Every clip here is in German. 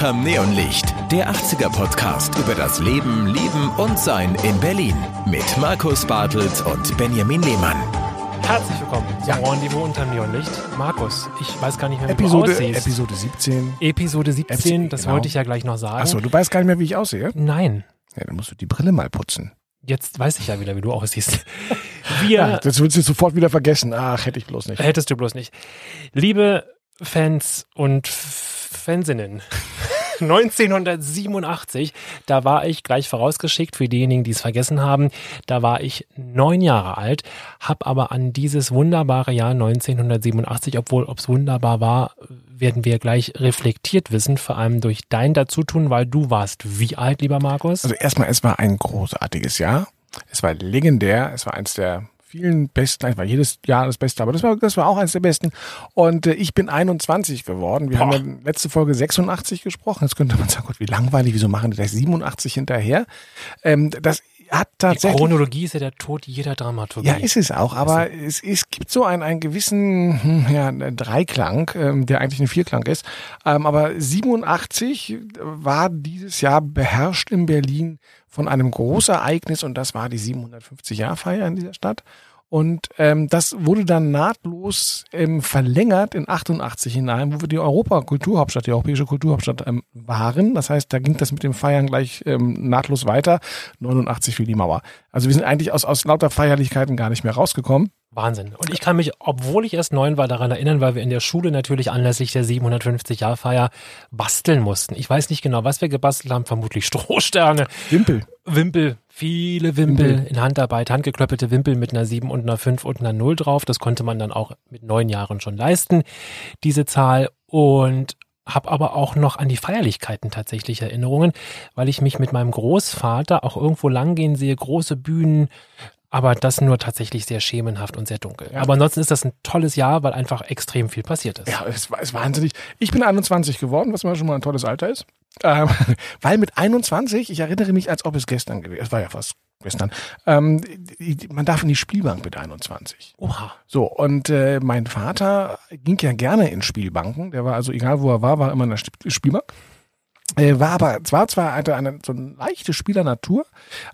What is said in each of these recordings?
Unterm Neonlicht. Der 80er Podcast über das Leben, Lieben und Sein in Berlin. Mit Markus Bartelt und Benjamin Lehmann. Herzlich willkommen zum Ja. Rendezvous unter Neonlicht. Markus, ich weiß gar nicht mehr, wie Episode, du aussiehst. Episode 17. Episode 17, das genau. wollte ich ja gleich noch sagen. Achso, du weißt gar nicht mehr, wie ich aussehe? Nein, Ja, dann musst du die Brille mal putzen. jetzt weiß ich ja wieder, wie du aussiehst. Wir, Ja, das willst du sofort wieder vergessen. Ach, hätte ich bloß nicht. hättest du bloß nicht. Liebe Fans und Fansinnen, 1987, da war ich gleich vorausgeschickt für diejenigen, die es vergessen haben, da war ich neun Jahre alt, habe aber an dieses wunderbare Jahr 1987, obwohl ob es wunderbar war, werden wir gleich reflektiert wissen, vor allem durch dein Dazutun, weil du warst wie alt, lieber Markus? Also erstmal, es war ein großartiges Jahr. Es war legendär. Es war eins der vielen besten, es war jedes Jahr das Beste, aber das war, das war auch eins der besten. Und äh, ich bin 21 geworden. Wir Boah. haben ja letzte Folge 86 gesprochen. Jetzt könnte man sagen, Gott, wie langweilig, wieso machen die gleich 87 hinterher? Ähm, das hat Die tatsächlich. Chronologie ist ja der Tod jeder Dramaturgie. Ja, ist es auch, aber es, es gibt so einen, einen gewissen hm, ja, Dreiklang, ähm, der eigentlich ein Vierklang ist. Ähm, aber 87 war dieses Jahr beherrscht in Berlin von einem Großereignis und das war die 750-Jahr-Feier in dieser Stadt. Und ähm, das wurde dann nahtlos ähm, verlängert in 88 hinein, wo wir die Europa-Kulturhauptstadt, die europäische Kulturhauptstadt ähm, waren. Das heißt, da ging das mit dem Feiern gleich ähm, nahtlos weiter. 89 für die Mauer. Also wir sind eigentlich aus, aus lauter Feierlichkeiten gar nicht mehr rausgekommen. Wahnsinn. Und ich kann mich, obwohl ich erst neun war, daran erinnern, weil wir in der Schule natürlich anlässlich der 750-Jahr-Feier basteln mussten. Ich weiß nicht genau, was wir gebastelt haben, vermutlich Strohsterne, Wimpel. Wimpel, viele Wimpel Wimpel. in Handarbeit, handgeklöppelte Wimpel mit einer 7 und einer 5 und einer 0 drauf. Das konnte man dann auch mit neun Jahren schon leisten, diese Zahl. Und habe aber auch noch an die Feierlichkeiten tatsächlich Erinnerungen, weil ich mich mit meinem Großvater auch irgendwo langgehen sehe, große Bühnen, aber das nur tatsächlich sehr schemenhaft und sehr dunkel. Ja. Aber ansonsten ist das ein tolles Jahr, weil einfach extrem viel passiert ist. Ja, es war, es war wahnsinnig. Ich bin 21 geworden, was immer schon mal ein tolles Alter ist. Ähm, weil mit 21, ich erinnere mich, als ob es gestern gewesen Es war ja fast gestern. Ähm, man darf in die Spielbank mit 21. Oha. So, und äh, mein Vater ging ja gerne in Spielbanken. Der war also, egal wo er war, war immer in der Sp- Spielbank. Äh, war aber, zwar zwar hatte eine so eine leichte Spielernatur,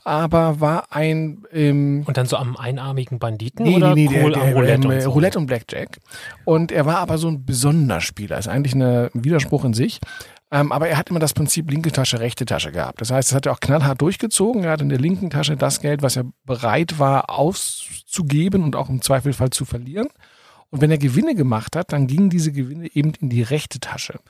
aber war ein ähm, Und dann so am einarmigen Banditen Nee, oder nee, nee, cool der, der, Roulette ähm, und so? Roulette und Blackjack. Und er war aber so ein besonderer Spieler. Ist eigentlich ein Widerspruch in sich. Ähm, aber er hat immer das Prinzip linke Tasche, rechte Tasche gehabt. Das heißt, das hat er auch knallhart durchgezogen. Er hat in der linken Tasche das Geld, was er bereit war auszugeben und auch im Zweifelfall zu verlieren. Und wenn er Gewinne gemacht hat, dann gingen diese Gewinne eben in die rechte Tasche.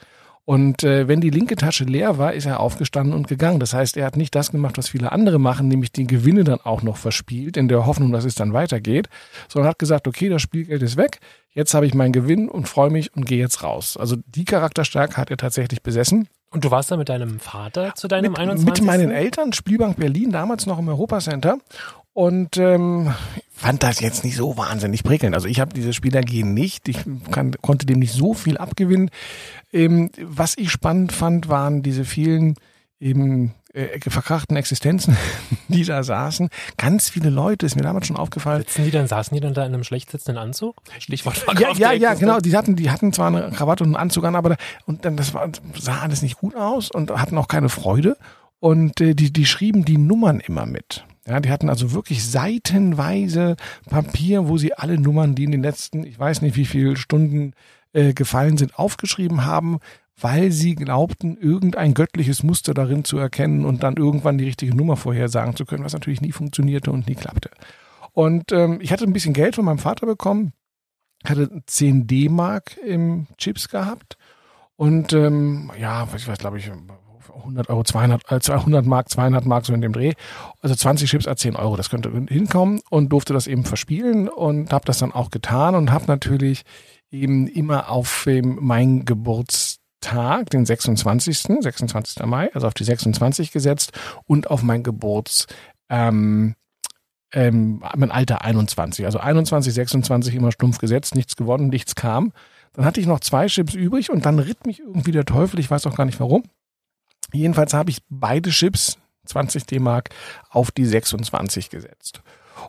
Und äh, wenn die linke Tasche leer war, ist er aufgestanden und gegangen. Das heißt, er hat nicht das gemacht, was viele andere machen, nämlich die Gewinne dann auch noch verspielt, in der Hoffnung, dass es dann weitergeht, sondern hat gesagt, okay, das Spielgeld ist weg, jetzt habe ich meinen Gewinn und freue mich und gehe jetzt raus. Also die Charakterstärke hat er tatsächlich besessen. Und du warst da mit deinem Vater zu deinem mit, 21. mit meinen Eltern, Spielbank Berlin, damals noch im Europacenter. Und ähm, fand das jetzt nicht so wahnsinnig prickelnd. Also ich habe diese Spieler gehen nicht. Ich kann, konnte dem nicht so viel abgewinnen. Ähm, was ich spannend fand, waren diese vielen eben äh, verkrachten Existenzen, die da saßen. Ganz viele Leute, ist mir damals schon aufgefallen. Sitzen die dann, saßen die dann da in einem schlecht sitzenden Anzug? Stichwort Ja, verkaufte ja, ja, Existenz. genau. Die hatten, die hatten zwar eine Krawatte und einen Anzug an, aber da, und dann das war, sah alles nicht gut aus und hatten auch keine Freude. Und äh, die, die schrieben die Nummern immer mit. Ja, die hatten also wirklich seitenweise Papier, wo sie alle Nummern, die in den letzten, ich weiß nicht wie viele Stunden äh, gefallen sind, aufgeschrieben haben, weil sie glaubten, irgendein göttliches Muster darin zu erkennen und dann irgendwann die richtige Nummer vorhersagen zu können, was natürlich nie funktionierte und nie klappte. Und ähm, ich hatte ein bisschen Geld von meinem Vater bekommen, hatte 10 D-Mark im Chips gehabt und ähm, ja, ich weiß, glaube ich, 100 Euro, 200, äh, 200 Mark, 200 Mark so in dem Dreh. Also 20 Chips a 10 Euro, das könnte hinkommen und durfte das eben verspielen und habe das dann auch getan und habe natürlich eben immer auf ähm, meinen Geburtstag, den 26., 26. Mai, also auf die 26 gesetzt und auf mein Geburts, ähm, ähm, mein Alter 21. Also 21, 26 immer stumpf gesetzt, nichts gewonnen, nichts kam. Dann hatte ich noch zwei Chips übrig und dann ritt mich irgendwie der Teufel, ich weiß auch gar nicht warum. Jedenfalls habe ich beide Chips, 20 D-Mark, auf die 26 gesetzt.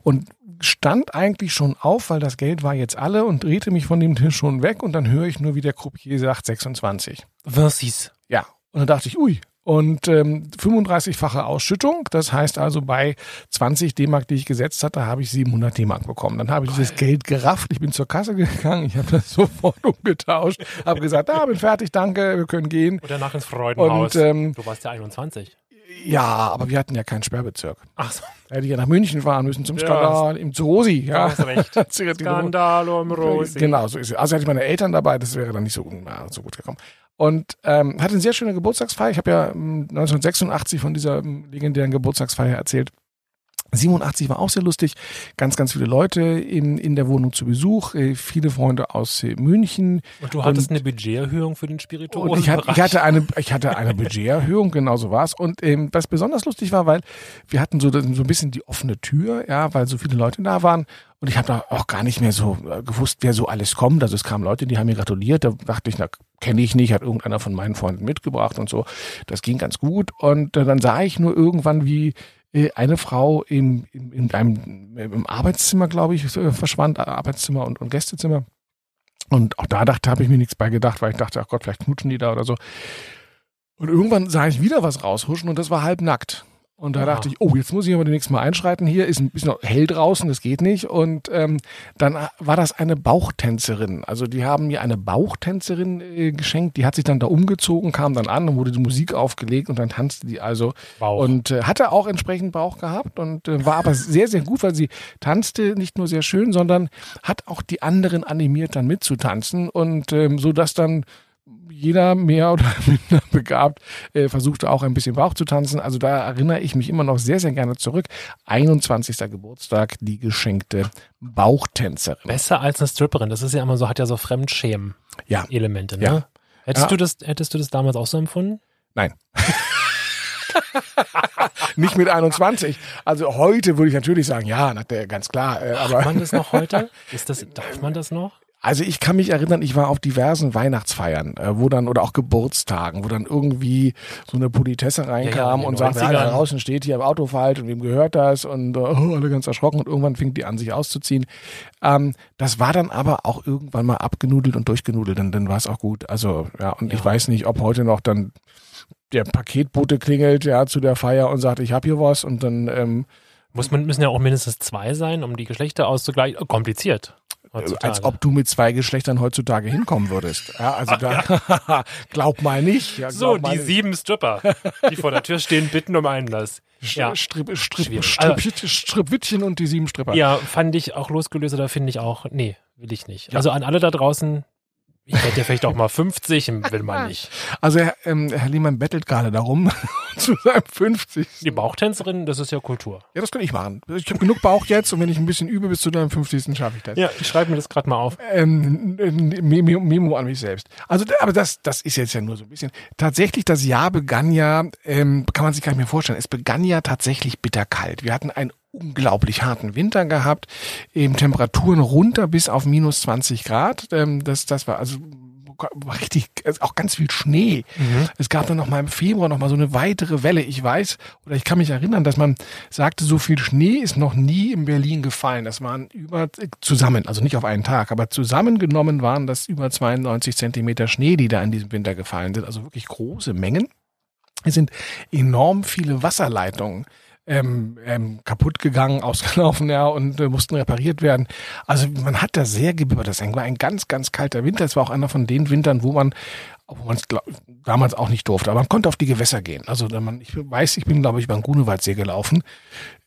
Und stand eigentlich schon auf, weil das Geld war jetzt alle und drehte mich von dem Tisch schon weg und dann höre ich nur, wie der Croupier sagt 26. Vincis. Ja, und dann dachte ich, ui, und ähm, 35-fache Ausschüttung. Das heißt also bei 20 D-Mark, die ich gesetzt hatte, habe ich 700 D-Mark bekommen. Dann habe ich dieses Geld gerafft. Ich bin zur Kasse gegangen. Ich habe das sofort umgetauscht. Habe gesagt, da ah, bin fertig, danke, wir können gehen. Und danach ins Freudenhaus. Und, ähm, du warst ja 21. Ja, aber wir hatten ja keinen Sperrbezirk. Ach so. Da hätte ich ja nach München fahren müssen zum Ja, Skandal im Zosi. Du Ja. hast recht. Skandal um Rosi. Genau, so ist es. Also hätte ich meine Eltern dabei, das wäre dann nicht so, na, so gut gekommen. Und ähm, hatte eine sehr schöne Geburtstagsfeier. Ich habe ja ähm, 1986 von dieser ähm, legendären Geburtstagsfeier erzählt. 87 war auch sehr lustig. Ganz, ganz viele Leute in, in der Wohnung zu Besuch. Äh, viele Freunde aus äh, München. Und du hattest Und- eine Budgeterhöhung für den Und Spirituosen. ich, hatte, ich hatte eine, ich hatte eine Budgeterhöhung, genau so war's. Und ähm, was besonders lustig war, weil wir hatten so, so ein bisschen die offene Tür, ja, weil so viele Leute da waren. Und ich habe da auch gar nicht mehr so äh, gewusst, wer so alles kommt. Also es kamen Leute, die haben mir gratuliert. Da dachte ich, na, kenne ich nicht, hat irgendeiner von meinen Freunden mitgebracht und so. Das ging ganz gut. Und äh, dann sah ich nur irgendwann, wie eine Frau im, im, in einem im Arbeitszimmer, glaube ich, so, verschwand, Arbeitszimmer und, und Gästezimmer. Und auch da dachte, habe ich mir nichts bei gedacht, weil ich dachte, ach Gott, vielleicht knutschen die da oder so. Und irgendwann sah ich wieder was raushuschen und das war halb nackt. Und da Aha. dachte ich, oh, jetzt muss ich aber demnächst mal einschreiten. Hier ist ein bisschen noch hell draußen, das geht nicht. Und ähm, dann war das eine Bauchtänzerin. Also die haben mir eine Bauchtänzerin äh, geschenkt. Die hat sich dann da umgezogen, kam dann an und wurde die Musik aufgelegt und dann tanzte die also Bauch. und äh, hatte auch entsprechend Bauch gehabt und äh, war aber sehr, sehr gut, weil sie tanzte nicht nur sehr schön, sondern hat auch die anderen animiert, dann mitzutanzen und ähm, so dass dann jeder mehr oder minder begabt äh, versuchte auch ein bisschen Bauch zu tanzen. Also da erinnere ich mich immer noch sehr, sehr gerne zurück. 21. Geburtstag, die geschenkte Bauchtänzerin. Besser als eine Stripperin. Das ist ja immer so, hat ja so Fremdschämen-Elemente, Ja. ne? Ja. Hättest, Ja. du das, hättest du das damals auch so empfunden? Nein. Nicht mit 21. Also heute würde ich natürlich sagen, ja, ganz klar. Äh, Darf aber man das noch heute? Ist das, darf man das noch? Also ich kann mich erinnern, ich war auf diversen Weihnachtsfeiern, äh, wo dann oder auch Geburtstagen, wo dann irgendwie so eine Politesse reinkam in den und sagte, ja, 90ern. da draußen steht hier im Auto falsch und wem gehört das und äh, oh, alle ganz erschrocken und irgendwann fing die an, sich auszuziehen. Ähm, das war dann aber auch irgendwann mal abgenudelt und durchgenudelt und dann war es auch gut. Also ja, und ich Ja. weiß nicht, ob heute noch dann der Paketbote klingelt ja zu der Feier und sagt, ich habe hier was und dann ähm, Muss man, müssen ja auch mindestens zwei sein, um die Geschlechter auszugleichen. Kompliziert. Heutzutage. als ob du mit zwei Geschlechtern heutzutage hinkommen würdest. Ja, also da glaub mal nicht. Ja, So, glaub mal die nicht. sieben Stripper, die vor der Tür stehen, bitten um Einlass. Ja. Strip, Strip. Strip, Strippwittchen und die sieben Stripper. Ja, fand ich auch losgelöst oder finde ich auch, nee, will ich nicht. Also an alle da draußen, ich hätte vielleicht auch mal 50, will man nicht. Also Herr, ähm, Herr Lehmann bettelt gerade darum, zu seinem 50. Die Bauchtänzerin, das ist ja Kultur. Ja, das kann ich machen. Ich habe genug Bauch jetzt und wenn ich ein bisschen übe bis zu deinem 50. schaffe ich das. Ja, ich schreibe mir das gerade mal auf. Ähm, ein Memo, Memo an mich selbst. Also, aber das, das ist jetzt ja nur so ein bisschen. Tatsächlich, das Jahr begann ja, ähm, kann man sich gar nicht mehr vorstellen. Es begann ja tatsächlich bitterkalt. Wir hatten einen unglaublich harten Winter gehabt, eben Temperaturen runter bis auf minus 20 Grad. Ähm, das, das war also richtig, also auch ganz viel Schnee. Es gab dann noch mal im Februar noch mal so eine weitere Welle. Ich weiß oder ich kann mich erinnern, dass man sagte, so viel Schnee ist noch nie in Berlin gefallen. Das waren über zusammen, also nicht auf einen Tag, aber zusammengenommen waren das über 92 Zentimeter Schnee, die da in diesem Winter gefallen sind. Also wirklich große Mengen. Es sind enorm viele Wasserleitungen ähm, ähm, kaputt gegangen, ausgelaufen, ja, und äh, mussten repariert werden. Also man hat da sehr gebibbert. Das war ein ganz, ganz kalter Winter. Es war auch einer von den Wintern, wo man wo man es damals auch nicht durfte, aber man konnte auf die Gewässer gehen. Also wenn man, ich weiß, ich bin, glaube ich, beim Grunewaldsee gelaufen.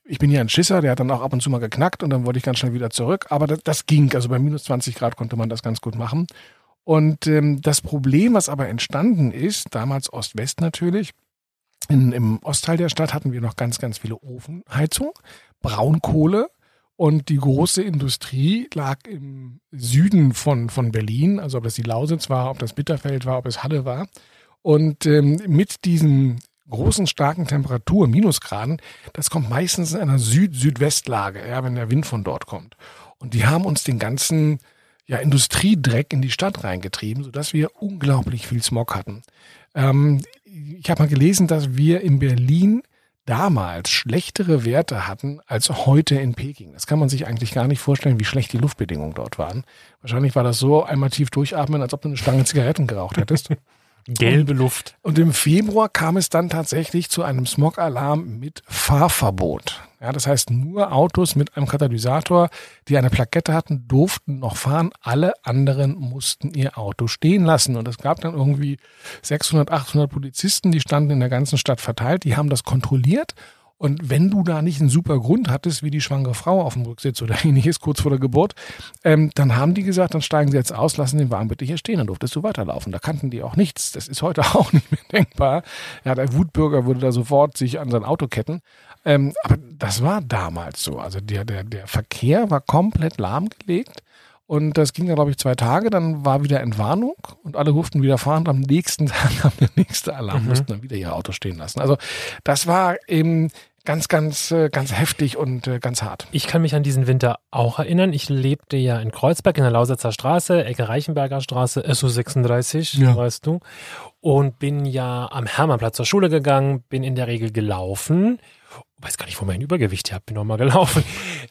Ich bin hier ein Schisser, der hat dann auch ab und zu mal geknackt und dann wollte ich ganz schnell wieder zurück. Aber das, das ging. Also bei minus 20 Grad konnte man das ganz gut machen. Und ähm, das Problem, was aber entstanden ist, damals Ost-West natürlich, in, im Ostteil der Stadt hatten wir noch ganz, ganz viele Ofenheizung, Braunkohle und die große Industrie lag im Süden von, von Berlin, also ob das die Lausitz war, ob das Bitterfeld war, ob es Halle war. Und ähm, mit diesen großen, starken Temperaturen, Minusgraden, das kommt meistens in einer Süd-Südwestlage, ja, wenn der Wind von dort kommt. Und die haben uns den ganzen ja, Industriedreck in die Stadt reingetrieben, sodass wir unglaublich viel Smog hatten. Ähm, ich habe mal gelesen, dass wir in Berlin damals schlechtere Werte hatten als heute in Peking. Das kann man sich eigentlich gar nicht vorstellen, wie schlecht die Luftbedingungen dort waren. Wahrscheinlich war das so einmal tief durchatmen, als ob du eine Stange Zigaretten geraucht hättest. Gelbe Luft. Und im Februar kam es dann tatsächlich zu einem Smog-Alarm mit Fahrverbot. Ja, das heißt, nur Autos mit einem Katalysator, die eine Plakette hatten, durften noch fahren. Alle anderen mussten ihr Auto stehen lassen. Und es gab dann irgendwie 600, 800 Polizisten, die standen in der ganzen Stadt verteilt. Die haben das kontrolliert und wenn du da nicht einen super Grund hattest, wie die schwangere Frau auf dem Rücksitz oder ähnliches kurz vor der Geburt, ähm, dann haben die gesagt, dann steigen sie jetzt aus, lassen den Wagen bitte hier stehen, dann durftest du weiterlaufen. Da kannten die auch nichts. Das ist heute auch nicht mehr denkbar. Ja, der Wutbürger würde da sofort sich an sein Auto ketten. Ähm, aber das war damals so. Also der, der, der Verkehr war komplett lahmgelegt. Und das ging dann, glaube ich, zwei Tage. Dann war wieder Entwarnung und alle durften wieder fahren. Und am nächsten Tag kam der nächste Alarm, mhm. mussten dann wieder ihr Auto stehen lassen. Also das war eben ganz, ganz, äh, ganz heftig und äh, ganz hart. Ich kann mich an diesen Winter auch erinnern. Ich lebte ja in Kreuzberg in der Lausitzer Straße, Ecke Reichenberger Straße, SU36, ja. weißt du. Und bin ja am Hermannplatz zur Schule gegangen, bin in der Regel gelaufen weiß gar nicht, wo mein Übergewicht her, bin nochmal gelaufen.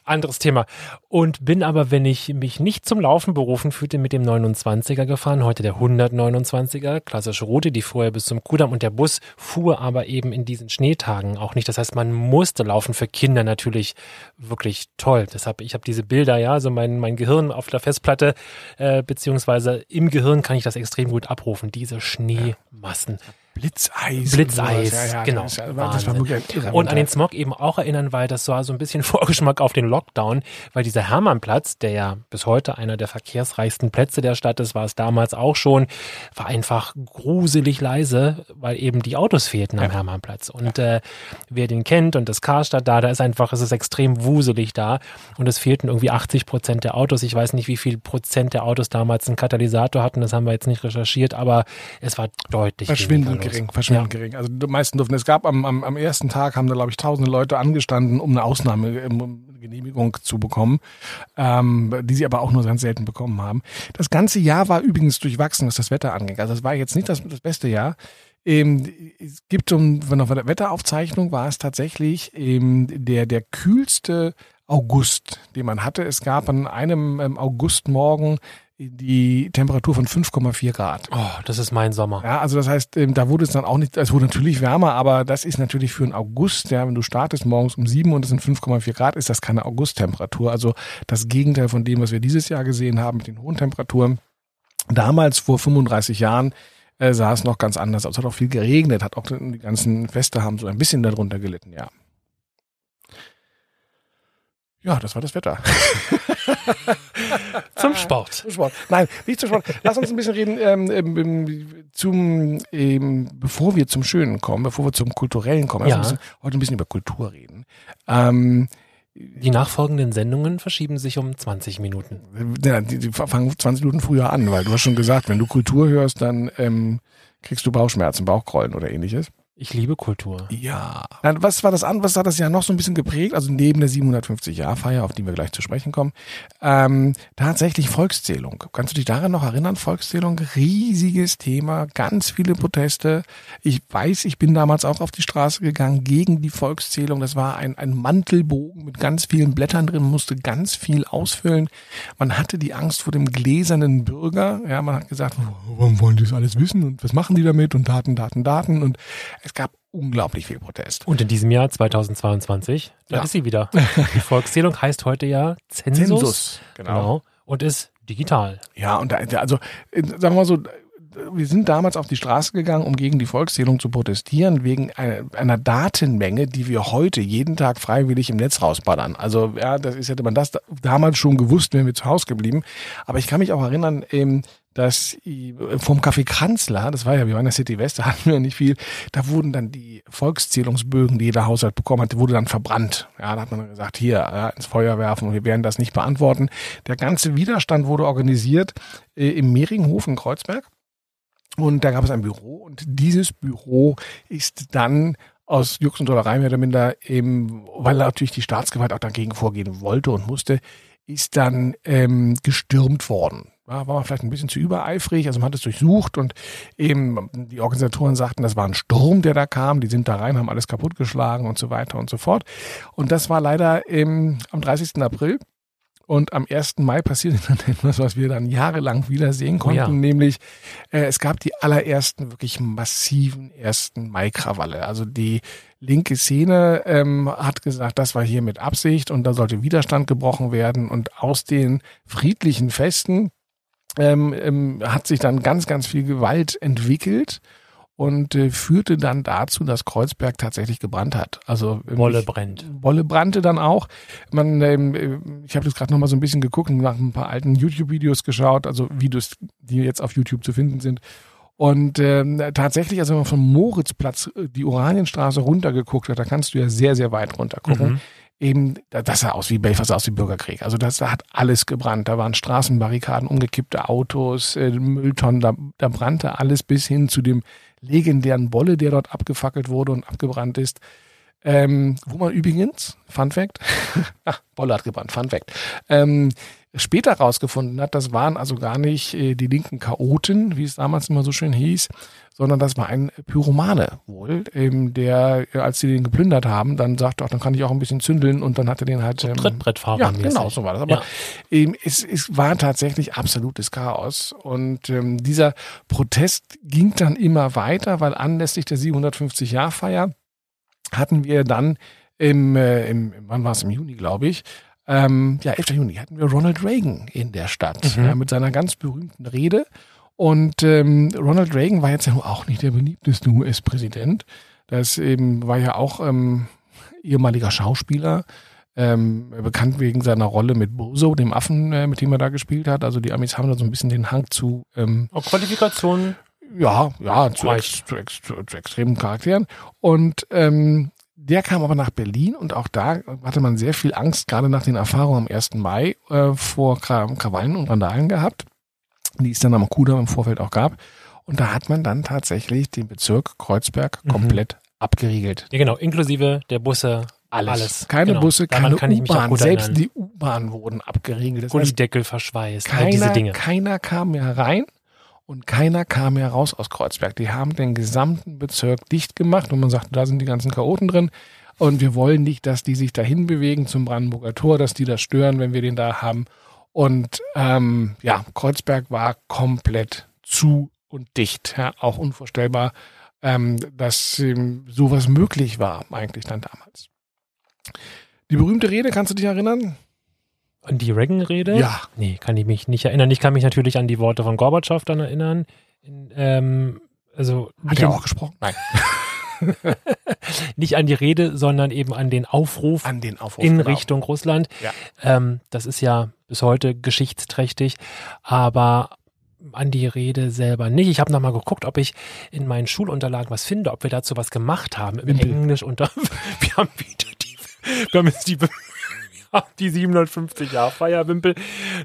Anderes Thema. Und bin aber, wenn ich mich nicht zum Laufen berufen fühlte, mit dem 29er gefahren, heute der 129er, klassische Route, die vorher bis zum Kudamm und der Bus fuhr aber eben in diesen Schneetagen auch nicht. Das heißt, man musste laufen für Kinder natürlich wirklich toll. Deshalb, ich habe diese Bilder, ja, also mein, mein Gehirn auf der Festplatte, äh, beziehungsweise im Gehirn kann ich das extrem gut abrufen, diese Schneemassen. Blitzeis. Blitzeis, ja, ja, genau. Das, das war wirklich und an den Smog eben auch erinnern, weil das war so ein bisschen Vorgeschmack auf den Lockdown, weil dieser Hermannplatz, der ja bis heute einer der verkehrsreichsten Plätze der Stadt ist, war es damals auch schon, war einfach gruselig leise, weil eben die Autos fehlten am ja. Hermannplatz. Und äh, wer den kennt und das Karstadt da, da ist einfach, es ist extrem wuselig da und es fehlten irgendwie 80 Prozent der Autos. Ich weiß nicht, wie viel Prozent der Autos damals einen Katalysator hatten, das haben wir jetzt nicht recherchiert, aber es war deutlich Verschwindend gering, verschwindend ja. gering. Also die meisten durften. Es gab am, am, am ersten Tag haben da glaube ich tausende Leute angestanden, um eine Ausnahmegenehmigung zu bekommen, ähm, die sie aber auch nur ganz selten bekommen haben. Das ganze Jahr war übrigens durchwachsen, was das Wetter angeht. Also es war jetzt nicht das, das beste Jahr. Ähm, es gibt um, wenn auf der Wetteraufzeichnung war es tatsächlich ähm, der der kühlste August, den man hatte. Es gab an einem ähm, Augustmorgen die Temperatur von 5,4 Grad. Oh, das ist mein Sommer. Ja, also das heißt, ähm, da wurde es dann auch nicht, es wurde natürlich wärmer, aber das ist natürlich für einen August, ja, wenn du startest morgens um 7 und es sind 5,4 Grad, ist das keine Augusttemperatur. Also das Gegenteil von dem, was wir dieses Jahr gesehen haben mit den hohen Temperaturen. Damals vor 35 Jahren äh, sah es noch ganz anders aus. Es hat auch viel geregnet, hat auch die ganzen Feste haben so ein bisschen darunter gelitten, ja. Ja, das war das Wetter. zum Sport. Zum Sport. Nein, nicht zum Sport. Lass uns ein bisschen reden, ähm, ähm, zum, ähm, bevor wir zum Schönen kommen, bevor wir zum Kulturellen kommen. Ja. ein bisschen, heute ein bisschen über Kultur reden. Ähm, die nachfolgenden Sendungen verschieben sich um 20 Minuten. Ja, die, die fangen 20 Minuten früher an, weil du hast schon gesagt, wenn du Kultur hörst, dann ähm, kriegst du Bauchschmerzen, Bauchkrollen oder ähnliches. Ich liebe Kultur. Ja. Was war das an? Was hat das ja noch so ein bisschen geprägt? Also neben der 750-Jahr-Feier, auf die wir gleich zu sprechen kommen, ähm, tatsächlich Volkszählung. Kannst du dich daran noch erinnern? Volkszählung, riesiges Thema, ganz viele Proteste. Ich weiß, ich bin damals auch auf die Straße gegangen gegen die Volkszählung. Das war ein, ein Mantelbogen mit ganz vielen Blättern drin, musste ganz viel ausfüllen. Man hatte die Angst vor dem gläsernen Bürger. Ja, man hat gesagt, warum wollen die das alles wissen und was machen die damit und Daten, Daten, Daten und es gab unglaublich viel Protest. Und in diesem Jahr 2022, da ja. ist sie wieder. Die Volkszählung heißt heute ja Zensus. Zensus, genau. genau. Und ist digital. Ja, und da, also, äh, sagen wir mal so, wir sind damals auf die Straße gegangen, um gegen die Volkszählung zu protestieren, wegen einer, Datenmenge, die wir heute jeden Tag freiwillig im Netz rausballern. Also, ja, das ist, hätte man das damals schon gewusst, wären wir zu Hause geblieben. Aber ich kann mich auch erinnern, ähm, dass vom Café Kranzler, das war ja, wir waren in City West, da hatten wir nicht viel, da wurden dann die Volkszählungsbögen, die jeder Haushalt bekommen hat, wurde dann verbrannt. Ja, da hat man gesagt, hier, ja, ins Feuer werfen wir werden das nicht beantworten. Der ganze Widerstand wurde organisiert äh, im Mehringhof in Kreuzberg. Und da gab es ein Büro und dieses Büro ist dann aus Jux und Dollerei mehr oder minder eben, weil natürlich die Staatsgewalt auch dagegen vorgehen wollte und musste, ist dann ähm, gestürmt worden. War man vielleicht ein bisschen zu übereifrig, also man hat es durchsucht und eben die Organisatoren sagten, das war ein Sturm, der da kam, die sind da rein, haben alles kaputtgeschlagen und so weiter und so fort. Und das war leider ähm, am 30. April Und am 1. Mai passierte dann etwas, was wir dann jahrelang wieder sehen konnten, Oh ja. nämlich äh, es gab die allerersten wirklich massiven ersten Mai-Krawalle. Also die linke Szene ähm, hat gesagt, das war hier mit Absicht und da sollte Widerstand gebrochen werden. Und aus den friedlichen Festen ähm, ähm, hat sich dann ganz, ganz viel Gewalt entwickelt und äh, führte dann dazu, dass Kreuzberg tatsächlich gebrannt hat. Also Wolle brennt. Wolle brannte dann auch. Man, ähm, äh, ich habe das gerade noch mal so ein bisschen geguckt und nach ein paar alten YouTube-Videos geschaut, also Videos, die jetzt auf YouTube zu finden sind. Und ähm, tatsächlich, also wenn man vom Moritzplatz äh, die Oranienstraße runtergeguckt hat, da kannst du ja sehr, sehr weit runter gucken. Mhm. Eben, da- das sah aus wie Belfast, aus wie Bürgerkrieg. Also das, da hat alles gebrannt. Da waren Straßenbarrikaden, umgekippte Autos, äh, Mülltonnen, da, da brannte alles bis hin zu dem legendären Bolle, der dort abgefackelt wurde und abgebrannt ist. Ähm, wo man übrigens, Fun Fact, ach, Bolle hat gebrannt, Fun Fact, ähm, später rausgefunden hat, das waren also gar nicht äh, die linken Chaoten, wie es damals immer so schön hieß, sondern das war ein Pyromane wohl, ähm, der, äh, als sie den geplündert haben, dann sagte, ach, dann kann ich auch ein bisschen zündeln und dann hat er den halt... ähm, Trittbrettfahrer. ja, genau, so war das. Aber Ja. ähm, es, es war tatsächlich absolutes Chaos. Und ähm, dieser Protest ging dann immer weiter, weil anlässlich der 750-Jahr-Feier hatten wir dann im, äh, im wann war es, im Juni, glaube ich, ähm, ja, 11. Juni, hatten wir Ronald Reagan in der Stadt Mhm. ja, mit seiner ganz berühmten Rede. Und ähm, Ronald Reagan war jetzt ja auch nicht der beliebteste US-Präsident. Das eben war ja auch ähm, ehemaliger Schauspieler, ähm, bekannt wegen seiner Rolle mit Bozo, dem Affen, äh, mit dem er da gespielt hat. Also die Amis haben da so ein bisschen den Hang zu ähm, Auch Qualifikationen. ja, ja, zu, ex, zu, ex, zu, zu extremen Charakteren. Und ähm, der kam aber nach Berlin und auch da hatte man sehr viel Angst, gerade nach den Erfahrungen am 1. Mai, äh, vor Kra- Krawallen und Randalen gehabt, die es dann am Kudamm im Vorfeld auch gab. Und da hat man dann tatsächlich den Bezirk Kreuzberg Mhm. komplett abgeriegelt. Ja, genau, inklusive der Busse. Alles. Alles. Keine Genau. Busse, keine U-Bahn. Selbst die U-Bahn wurden abgeriegelt. Das heißt, Gullideckel verschweißt. all diese Dinge. keiner kam mehr rein und keiner kam mehr raus aus Kreuzberg. Die haben den gesamten Bezirk dicht gemacht und man sagte, da sind die ganzen Chaoten drin. Und wir wollen nicht, dass die sich dahin bewegen zum Brandenburger Tor, dass die das stören, wenn wir den da haben. Und ähm, ja, Kreuzberg war komplett zu und dicht. Ja, auch unvorstellbar, ähm, dass ähm, sowas möglich war, eigentlich dann damals. Die berühmte Rede, kannst du dich erinnern? An die Reagan-Rede? Ja. Nee, kann ich mich nicht erinnern. Ich kann mich natürlich an die Worte von Gorbatschow dann erinnern. In, ähm, also Hat er auch gesprochen? Nein. nicht an die Rede, sondern eben an den Aufruf An den Aufruf. in genau. Richtung Russland. Ja. Ähm, das ist ja bis heute geschichtsträchtig, aber an die Rede selber nicht. Ich habe nochmal geguckt, ob ich in meinen Schulunterlagen was finde, ob wir dazu was gemacht haben im. Englisch unter. Wir haben wieder die, wir haben jetzt die, die 750 Jahre Feierwimpel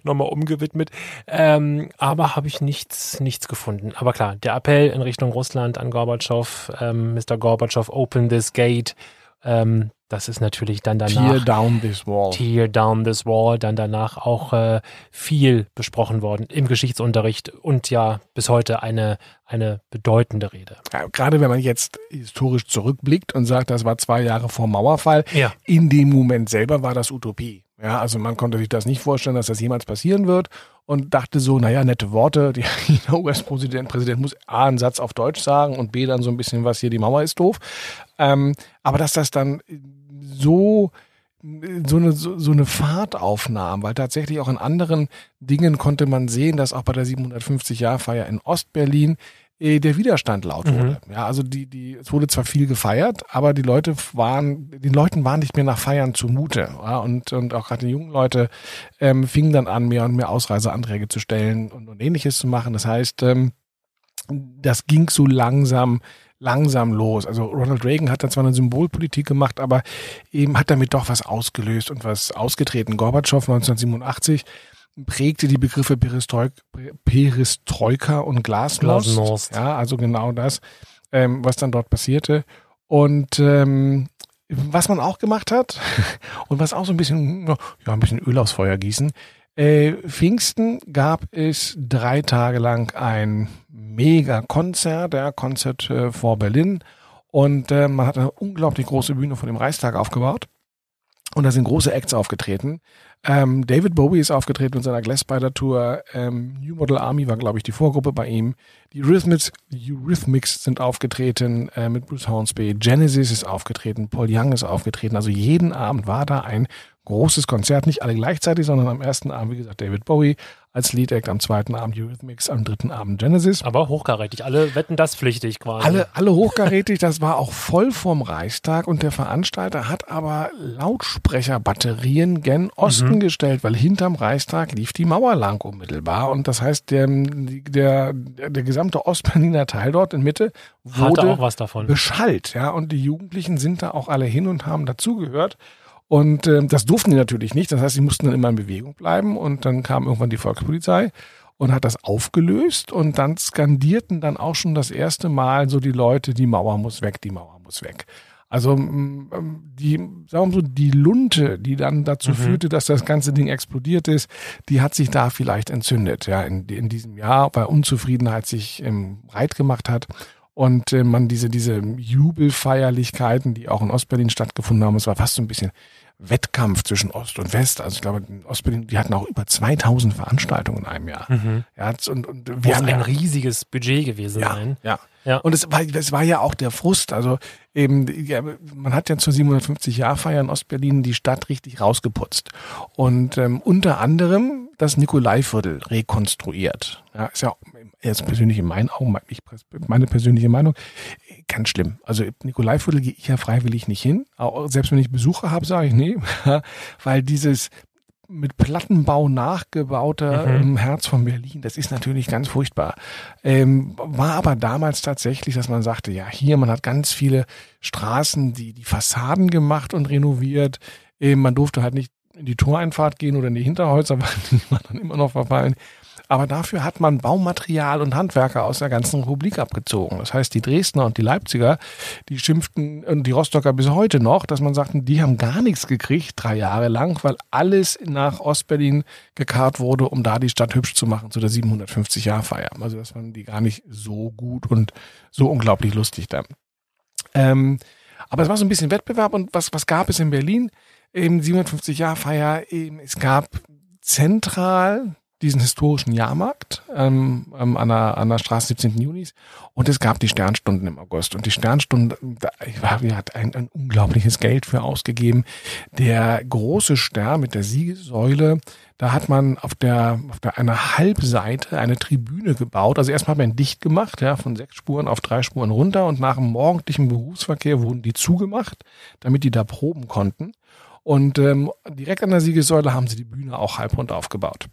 nochmal umgewidmet. Ähm, aber habe ich nichts, nichts gefunden. Aber klar, der Appell in Richtung Russland an Gorbatschow, ähm, Mr. Gorbatschow, open this gate. Ähm, das ist natürlich dann danach. Tear down this wall. Tear Down This Wall, dann danach auch äh, viel besprochen worden im Geschichtsunterricht und ja bis heute eine, eine bedeutende Rede. Ja, gerade wenn man jetzt historisch zurückblickt und sagt, das war zwei Jahre vor Mauerfall, Ja. in dem Moment selber war das Utopie. Ja, also man konnte sich das nicht vorstellen, dass das jemals passieren wird und dachte so, naja, nette Worte, der US-Präsident Präsident muss A einen Satz auf Deutsch sagen und B dann so ein bisschen was hier, die Mauer ist doof. Ähm, aber dass das dann so so eine, so, so eine Fahrt aufnahm, weil tatsächlich auch in anderen Dingen konnte man sehen, dass auch bei der 750-Jahr-Feier in Ostberlin der Widerstand laut Mhm. wurde. Ja, also die, die, es wurde zwar viel gefeiert, aber die Leute waren, den Leuten waren nicht mehr nach Feiern zumute. Ja, und, und auch gerade die jungen Leute ähm, fingen dann an, mehr und mehr Ausreiseanträge zu stellen und, und ähnliches zu machen. Das heißt, ähm, das ging so langsam, langsam los. Also Ronald Reagan hat da zwar eine Symbolpolitik gemacht, aber eben hat damit doch was ausgelöst und was ausgetreten. Gorbatschow 1987 prägte die Begriffe Perestroik, Perestroika und Glasnost. Glasnost. Ja, also genau das, ähm, was dann dort passierte. Und ähm, was man auch gemacht hat und was auch so ein bisschen, ja, ein bisschen Öl aufs Feuer gießen. Äh, Pfingsten gab es drei Tage lang ein Mega-Konzert, der Konzert äh, vor Berlin. Und äh, man hat eine unglaublich große Bühne vor dem Reichstag aufgebaut. Und da sind große Acts aufgetreten. Ähm, David Bowie ist aufgetreten mit seiner Glass Spider Tour. Ähm, New Model Army war, glaube ich, die Vorgruppe bei ihm. Die Eurythmics, Eurythmics sind aufgetreten äh, mit Bruce Hornsby. Genesis ist aufgetreten. Paul Young ist aufgetreten. Also jeden Abend war da ein großes Konzert. Nicht alle gleichzeitig, sondern am ersten Abend, wie gesagt, David Bowie als Lead Act, am zweiten Abend Eurythmics, am dritten Abend Genesis. Aber hochkarätig. Alle wetten das pflichtig quasi. Alle, alle hochkarätig. Das war auch voll vorm Reichstag und der Veranstalter hat aber Lautsprecherbatterien gen Osten mhm. gestellt, weil hinterm Reichstag lief die Mauer lang unmittelbar und das heißt, der, der, der gesamte Ostberliner Teil dort in Mitte wurde auch was davon. beschallt, ja, und die Jugendlichen sind da auch alle hin und haben dazugehört. Und äh, das durften die natürlich nicht. Das heißt, sie mussten dann immer in Bewegung bleiben. Und dann kam irgendwann die Volkspolizei und hat das aufgelöst. Und dann skandierten dann auch schon das erste Mal so die Leute, die Mauer muss weg, die Mauer muss weg. Also die, sagen wir mal so, die Lunte, die dann dazu mhm. führte, dass das ganze Ding explodiert ist, die hat sich da vielleicht entzündet, ja, in, in diesem Jahr, weil Unzufriedenheit sich ähm, breit gemacht hat und äh, man diese, diese Jubelfeierlichkeiten, die auch in Ostberlin stattgefunden haben, es war fast so ein bisschen Wettkampf zwischen Ost und West. Also ich glaube, in Ostberlin, die hatten auch über 2000 Veranstaltungen in einem Jahr. Mhm. Ja, und, und wir Muss haben ein ja, riesiges Budget gewesen ja, sein. Ja, ja. Und es war, es war ja auch der Frust. Also eben, ja, man hat ja zur 750-Jahr-Feier in Ostberlin die Stadt richtig rausgeputzt. Und ähm, unter anderem das Nikolaiviertel rekonstruiert. Ja, ist ja jetzt persönlich in meinen Augen, meine persönliche Meinung, ganz schlimm. Also Nikolaiviertel gehe ich ja freiwillig nicht hin. Auch, selbst wenn ich Besucher habe, sage ich nee, weil dieses mit Plattenbau nachgebauter mhm. im Herz von Berlin, das ist natürlich ganz furchtbar. Ähm, war aber damals tatsächlich, dass man sagte, ja, hier, man hat ganz viele Straßen, die, die Fassaden gemacht und renoviert. Ähm, man durfte halt nicht in die Toreinfahrt gehen oder in die Hinterhäuser, weil die waren dann immer noch verfallen. Aber dafür hat man Baumaterial und Handwerker aus der ganzen Republik abgezogen. Das heißt, die Dresdner und die Leipziger, die schimpften und die Rostocker bis heute noch, dass man sagte, die haben gar nichts gekriegt, drei Jahre lang, weil alles nach Ostberlin gekarrt wurde, um da die Stadt hübsch zu machen zu der 750-Jahr-Feier. Also das fanden die gar nicht so gut und so unglaublich lustig dann. Ähm, aber es war so ein bisschen Wettbewerb und was, was gab es in Berlin? Eben 750-Jahr-Feier, es gab zentral diesen historischen Jahrmarkt ähm, ähm, an, der, an der Straße 17. Junis und es gab die Sternstunden im August und die Sternstunden, da wir hat ein, ein unglaubliches Geld für ausgegeben. Der große Stern mit der Siegessäule, da hat man auf der auf der einer Halbseite eine Tribüne gebaut. Also erstmal hat man dicht gemacht, ja, von sechs Spuren auf drei Spuren runter und nach dem morgendlichen Berufsverkehr wurden die zugemacht, damit die da proben konnten. Und ähm, direkt an der Siegessäule haben sie die Bühne auch halb rund aufgebaut.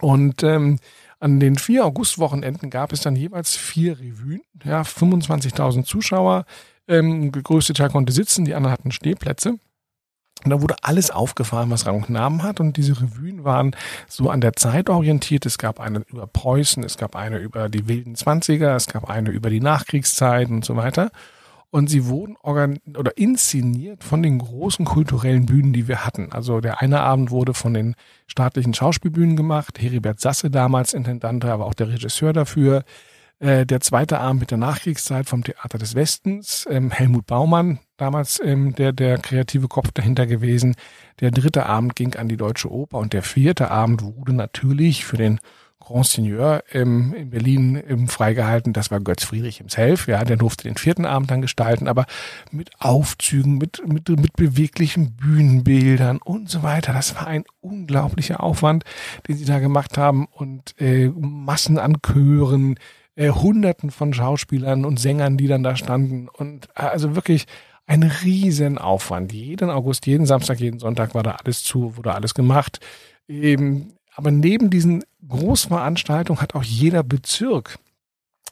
Und ähm, an den vier Augustwochenenden gab es dann jeweils vier Revuen, ja, 25.000 Zuschauer. Ähm, der größte Teil konnte sitzen, die anderen hatten Stehplätze. Und da wurde alles aufgefahren, was Rang und Namen hat. Und diese Revuen waren so an der Zeit orientiert. Es gab eine über Preußen, es gab eine über die wilden Zwanziger, es gab eine über die Nachkriegszeit und so weiter und sie wurden oder inszeniert von den großen kulturellen Bühnen, die wir hatten. Also der eine Abend wurde von den staatlichen Schauspielbühnen gemacht, Heribert Sasse damals Intendant, aber auch der Regisseur dafür. Äh, der zweite Abend mit der Nachkriegszeit vom Theater des Westens, ähm, Helmut Baumann, damals ähm, der, der kreative Kopf dahinter gewesen. Der dritte Abend ging an die Deutsche Oper und der vierte Abend wurde natürlich für den Grand Seigneur ähm, in Berlin ähm, freigehalten. Das war Götz Friedrich himself. Ja, der durfte den vierten Abend dann gestalten, aber mit Aufzügen, mit, mit, mit beweglichen Bühnenbildern und so weiter. Das war ein unglaublicher Aufwand, den sie da gemacht haben und äh, Massen an Chören, äh, Hunderten von Schauspielern und Sängern, die dann da standen und äh, also wirklich ein Riesenaufwand. Jeden August, jeden Samstag, jeden Sonntag war da alles zu, wurde alles gemacht. Eben aber neben diesen Großveranstaltungen hat auch jeder Bezirk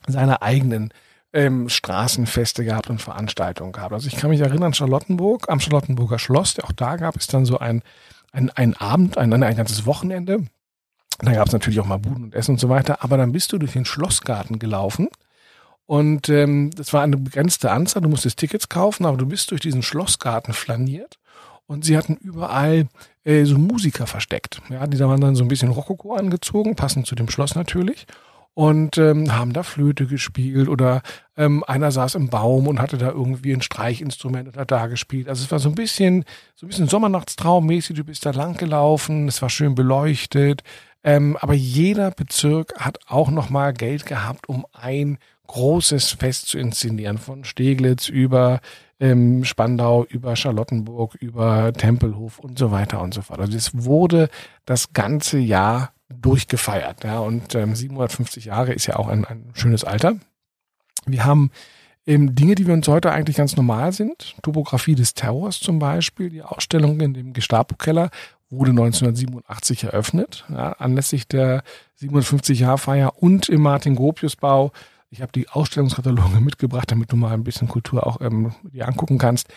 seine eigenen ähm, Straßenfeste gehabt und Veranstaltungen gehabt. Also ich kann mich erinnern, Charlottenburg, am Charlottenburger Schloss, auch da gab es dann so ein, ein, ein Abend, ein, ein ganzes Wochenende. Da gab es natürlich auch mal Buden und Essen und so weiter, aber dann bist du durch den Schlossgarten gelaufen und ähm, das war eine begrenzte Anzahl, du musstest Tickets kaufen, aber du bist durch diesen Schlossgarten flaniert und sie hatten überall äh, so Musiker versteckt. Ja, die waren dann so ein bisschen Rokoko angezogen, passend zu dem Schloss natürlich. und ähm, haben da Flöte gespielt oder ähm, einer saß im Baum und hatte da irgendwie ein Streichinstrument hat da gespielt. Also es war so ein bisschen, so ein bisschen Sommernachtstraummäßig. Du bist da lang gelaufen, es war schön beleuchtet. Ähm, aber jeder Bezirk hat auch noch mal Geld gehabt, um ein großes Fest zu inszenieren, von Steglitz über ähm, Spandau, über Charlottenburg, über Tempelhof und so weiter und so fort. Also es wurde das ganze Jahr durchgefeiert. Ja, und ähm, 750 Jahre ist ja auch ein, ein schönes Alter. Wir haben ähm, Dinge, die wir uns heute eigentlich ganz normal sind. Topografie des Terrors zum Beispiel. Die Ausstellung in dem Gestapo-Keller wurde 1987 eröffnet, ja, anlässlich der 750-Jahr-Feier und im Martin-Gropius-Bau. Ich habe die Ausstellungskataloge mitgebracht, damit du mal ein bisschen Kultur auch ähm, dir angucken kannst.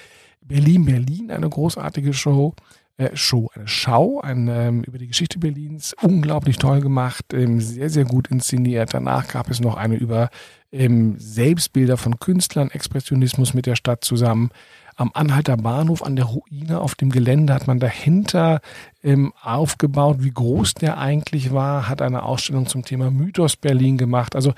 Berlin, Berlin, eine großartige Show äh, Show, eine Schau ein, ähm, über die Geschichte Berlins. Unglaublich toll gemacht, ähm, sehr, sehr gut inszeniert. Danach gab es noch eine über ähm, Selbstbilder von Künstlern, Expressionismus mit der Stadt zusammen. Am Anhalter Bahnhof an der Ruine auf dem Gelände hat man dahinter ähm, aufgebaut, wie groß der eigentlich war, hat eine Ausstellung zum Thema Mythos Berlin gemacht. Also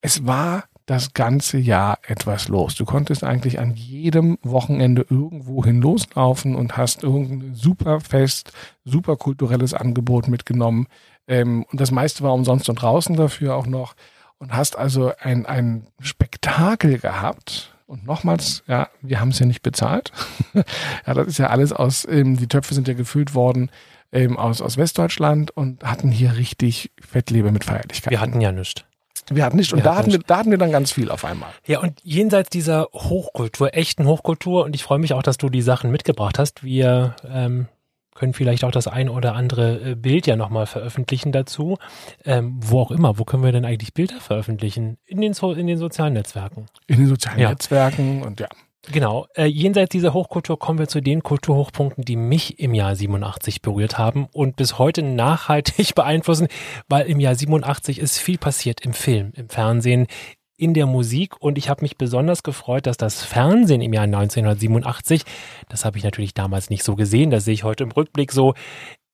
es war das ganze Jahr etwas los. Du konntest eigentlich an jedem Wochenende irgendwo hin loslaufen und hast irgendein super Fest, super kulturelles Angebot mitgenommen. Ähm, und das meiste war umsonst und draußen dafür auch noch. Und hast also ein, ein Spektakel gehabt. Und nochmals, ja, wir haben es ja nicht bezahlt. ja, das ist ja alles aus, ähm, die Töpfe sind ja gefüllt worden ähm, aus, aus Westdeutschland und hatten hier richtig Fettlebe mit Feierlichkeit. Wir hatten ja nichts. Wir hatten nicht. Und da hatten, wir, da hatten wir dann ganz viel auf einmal. Ja, und jenseits dieser Hochkultur, echten Hochkultur, und ich freue mich auch, dass du die Sachen mitgebracht hast. Wir ähm, können vielleicht auch das ein oder andere äh, Bild ja nochmal veröffentlichen dazu. Ähm, wo auch immer, wo können wir denn eigentlich Bilder veröffentlichen? In den, so in den sozialen Netzwerken. In den sozialen ja. Netzwerken und ja. Genau. Äh, jenseits dieser Hochkultur kommen wir zu den Kulturhochpunkten, die mich im Jahr 87 berührt haben und bis heute nachhaltig beeinflussen, weil im Jahr 87 ist viel passiert im Film, im Fernsehen, in der Musik und ich habe mich besonders gefreut, dass das Fernsehen im Jahr 1987, das habe ich natürlich damals nicht so gesehen, das sehe ich heute im Rückblick so,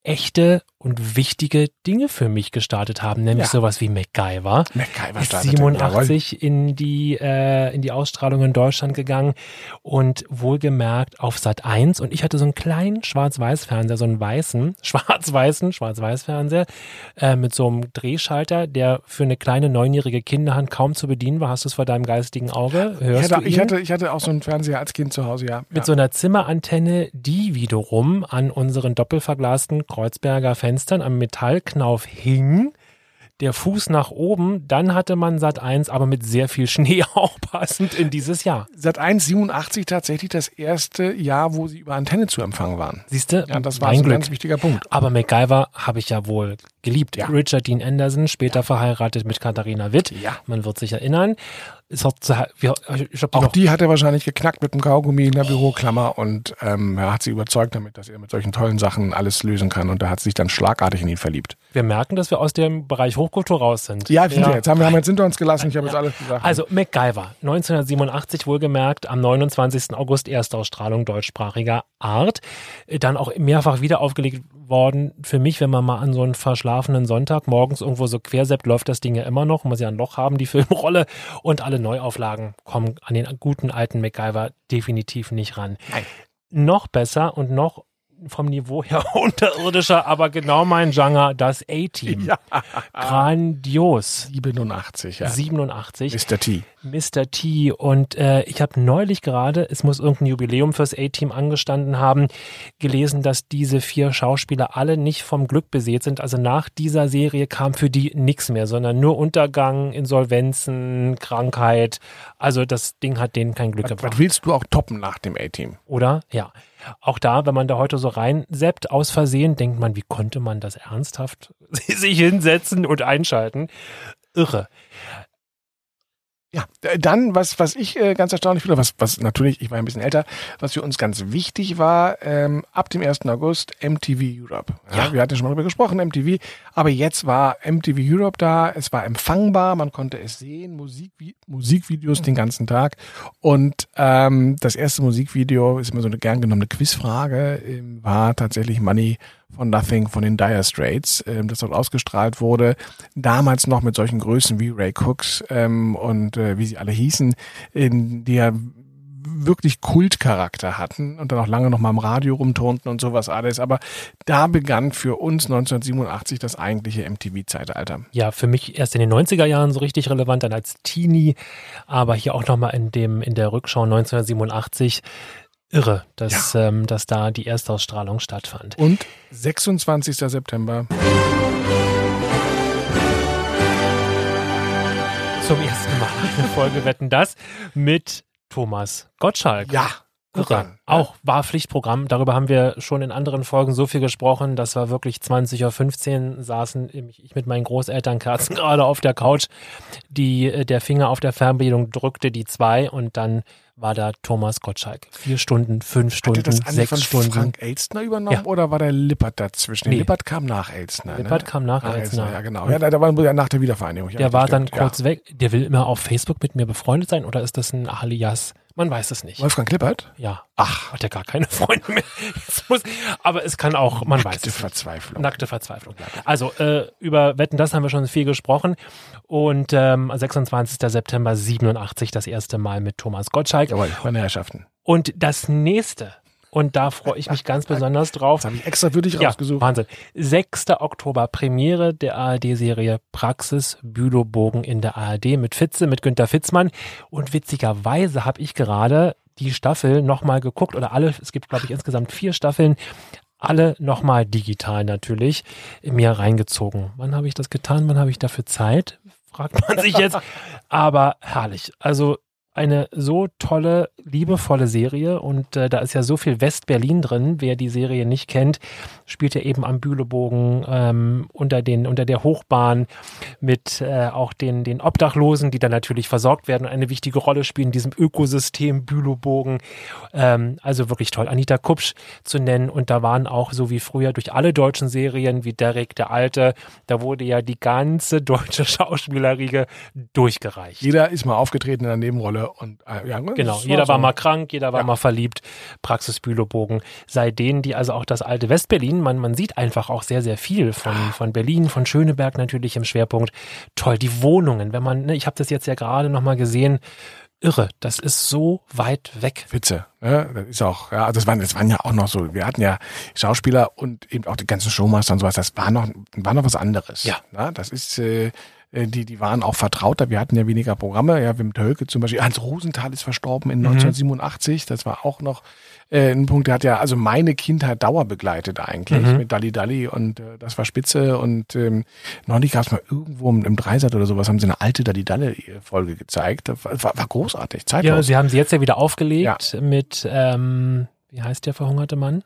echte und wichtige Dinge für mich gestartet haben, nämlich ja. sowas wie MacGyver. MacGyver ist 87 in die äh, in die Ausstrahlung in Deutschland gegangen und wohlgemerkt auf Sat 1 und ich hatte so einen kleinen Schwarz-Weiß-Fernseher, so einen weißen, schwarz-weißen Schwarz-Weiß-Fernseher äh, mit so einem Drehschalter, der für eine kleine neunjährige Kinderhand kaum zu bedienen war. Hast du es vor deinem geistigen Auge? Hörst ich, hatte, ich hatte, ich hatte auch so einen Fernseher als Kind zu Hause, ja. Mit ja. so einer Zimmerantenne, die wiederum an unseren doppelverglasten Kreuzberger Fenstern am Metallknauf hing der Fuß nach oben, dann hatte man Sat 1, aber mit sehr viel Schnee auch passend in dieses Jahr. Sat 1 87 tatsächlich das erste Jahr, wo sie über Antenne zu empfangen waren. Siehst du? Ja, das war ein ganz wichtiger Punkt. Aber MacGyver habe ich ja wohl geliebt. Ja. Richard Dean Anderson, später ja. verheiratet mit Katharina Witt. Ja. Man wird sich erinnern. Es hat, ich glaub, Auch die hat er wahrscheinlich geknackt mit dem Kaugummi in der Büroklammer und ähm, er hat sie überzeugt damit, dass er mit solchen tollen Sachen alles lösen kann und er hat sich dann schlagartig in ihn verliebt. Wir merken, dass wir aus dem Bereich Hochkultur raus sind. Ja, ja. jetzt haben wir haben jetzt hinter uns gelassen. Ich habe jetzt alles gesagt. Also MacGyver, 1987 wohlgemerkt, am 29. August Erstausstrahlung deutschsprachiger Art. Dann auch mehrfach wieder aufgelegt worden. Für mich, wenn man mal an so einen verschlafenen Sonntag morgens irgendwo so querseppt, läuft das Ding ja immer noch. Muss ja ein Loch haben, die Filmrolle. Und alle Neuauflagen kommen an den guten alten MacGyver definitiv nicht ran. Nein. Noch besser und noch vom Niveau her unterirdischer, aber genau mein Genre, das A-Team. Ja. Grandios. 87, ja. 87. Mr. T. Mr. T. Und äh, ich habe neulich gerade, es muss irgendein Jubiläum fürs A-Team angestanden haben, gelesen, dass diese vier Schauspieler alle nicht vom Glück besät sind. Also nach dieser Serie kam für die nichts mehr, sondern nur Untergang, Insolvenzen, Krankheit. Also das Ding hat denen kein Glück was, gebracht. Was willst du auch toppen nach dem A-Team? Oder? Ja. Auch da, wenn man da heute so reinseppt, aus Versehen, denkt man, wie konnte man das ernsthaft sich hinsetzen und einschalten? Irre. Ja, dann, was, was ich äh, ganz erstaunlich finde, was, was natürlich, ich war ein bisschen älter, was für uns ganz wichtig war, ähm, ab dem 1. August MTV Europe. Ja, ja. Wir hatten ja schon mal darüber gesprochen, MTV, aber jetzt war MTV Europe da, es war empfangbar, man konnte es sehen, Musik, Musikvideos den ganzen Tag. Und ähm, das erste Musikvideo, ist immer so eine gern genommene Quizfrage, ähm, war tatsächlich Money von Nothing von den Dire Straits, ähm, das dort ausgestrahlt wurde. Damals noch mit solchen Größen wie Ray Cooks ähm, und äh, wie sie alle hießen, in die ja wirklich Kultcharakter hatten und dann auch lange noch mal im Radio rumturnten und sowas alles. Aber da begann für uns 1987 das eigentliche MTV-Zeitalter. Ja, für mich erst in den 90er Jahren so richtig relevant, dann als Teenie, aber hier auch nochmal in dem, in der Rückschau 1987 irre, dass, ja. ähm, dass da die Erstausstrahlung stattfand. Und 26. September. Zum ersten Mal eine Folge Wetten das mit Thomas Gottschalk. Ja. Irre. Auch war Pflichtprogramm. Darüber haben wir schon in anderen Folgen so viel gesprochen. Das war wirklich 20.15 Uhr, saßen ich mit meinen Großeltern Kerzen gerade auf der Couch. Die, äh, der Finger auf der Fernbedienung drückte die zwei und dann war da Thomas Gottschalk. Vier Stunden, fünf Stunden, Hatte das sechs von Stunden. Frank Elstner übernommen ja. oder war der Lippert dazwischen? Nee. Lippert kam nach Elstner. Lippert ne? kam nach, nach Elstner. Ja, genau. Ja, da war ja nach der Wiedervereinigung. Ja, der war stimmt. dann kurz weg. Der will immer auf Facebook mit mir befreundet sein oder ist das ein Alias? Man weiß es nicht. Wolfgang Klippert? Ja. Ach. Hat ja gar keine Freunde mehr. Muss, aber es kann auch, man Nackte weiß es. Verzweiflung. Nackte Verzweiflung. Also äh, über Wetten, das haben wir schon viel gesprochen. Und ähm, 26. September 87 das erste Mal mit Thomas Gottschalk. Jawohl, meine Herrschaften. Und das nächste und da freue ich mich ganz besonders drauf. Das habe ich extra für dich ja, rausgesucht. Wahnsinn. 6. Oktober Premiere der ARD-Serie Praxis Bülow-Bogen in der ARD mit Fitze, mit Günter Fitzmann. Und witzigerweise habe ich gerade die Staffel nochmal geguckt oder alle, es gibt glaube ich insgesamt vier Staffeln, alle nochmal digital natürlich mir reingezogen. Wann habe ich das getan? Wann habe ich dafür Zeit? Fragt man sich jetzt. Aber herrlich. Also eine so tolle, liebevolle Serie und äh, da ist ja so viel West-Berlin drin. Wer die Serie nicht kennt, spielt ja eben am Bühlebogen ähm, unter, den, unter der Hochbahn mit äh, auch den, den Obdachlosen, die dann natürlich versorgt werden und eine wichtige Rolle spielen in diesem Ökosystem Bühlebogen. Ähm, also wirklich toll. Anita Kupsch zu nennen und da waren auch so wie früher durch alle deutschen Serien wie Derek der Alte, da wurde ja die ganze deutsche Schauspielerriege durchgereicht. Jeder ist mal aufgetreten in der Nebenrolle und äh, ja, genau, jeder war, so. mal krank, jeder war ja. mal verliebt. Praxis Bülow-Bogen sei denen, die also auch das alte Westberlin, man, man sieht einfach auch sehr, sehr viel von, von Berlin, von Schöneberg natürlich im Schwerpunkt. Toll, die Wohnungen, wenn man, ne, ich habe das jetzt ja gerade nochmal gesehen, irre. Das ist so weit weg. Witze. Ne? Das ist auch, ja, das waren, das waren ja auch noch so, wir hatten ja Schauspieler und eben auch die ganzen Showmaster und sowas, das war noch, war noch was anderes. Ja. Ne? Das ist, äh, die, die waren auch vertrauter. Wir hatten ja weniger Programme. Ja, Wim Tölke zum Beispiel. Hans Rosenthal ist verstorben in 1987. Mhm. Das war auch noch äh, ein Punkt. Der hat ja also meine Kindheit Dauer begleitet eigentlich mhm. mit Dalli Dalli und äh, das war spitze. Und ähm, neulich gab es mal irgendwo im, im Dreisat oder sowas, haben sie eine alte Dalli Dalli Folge gezeigt. Das war, war großartig. Zeitlos. Ja, sie haben sie jetzt ja wieder aufgelegt ja. mit, ähm, wie heißt der verhungerte Mann?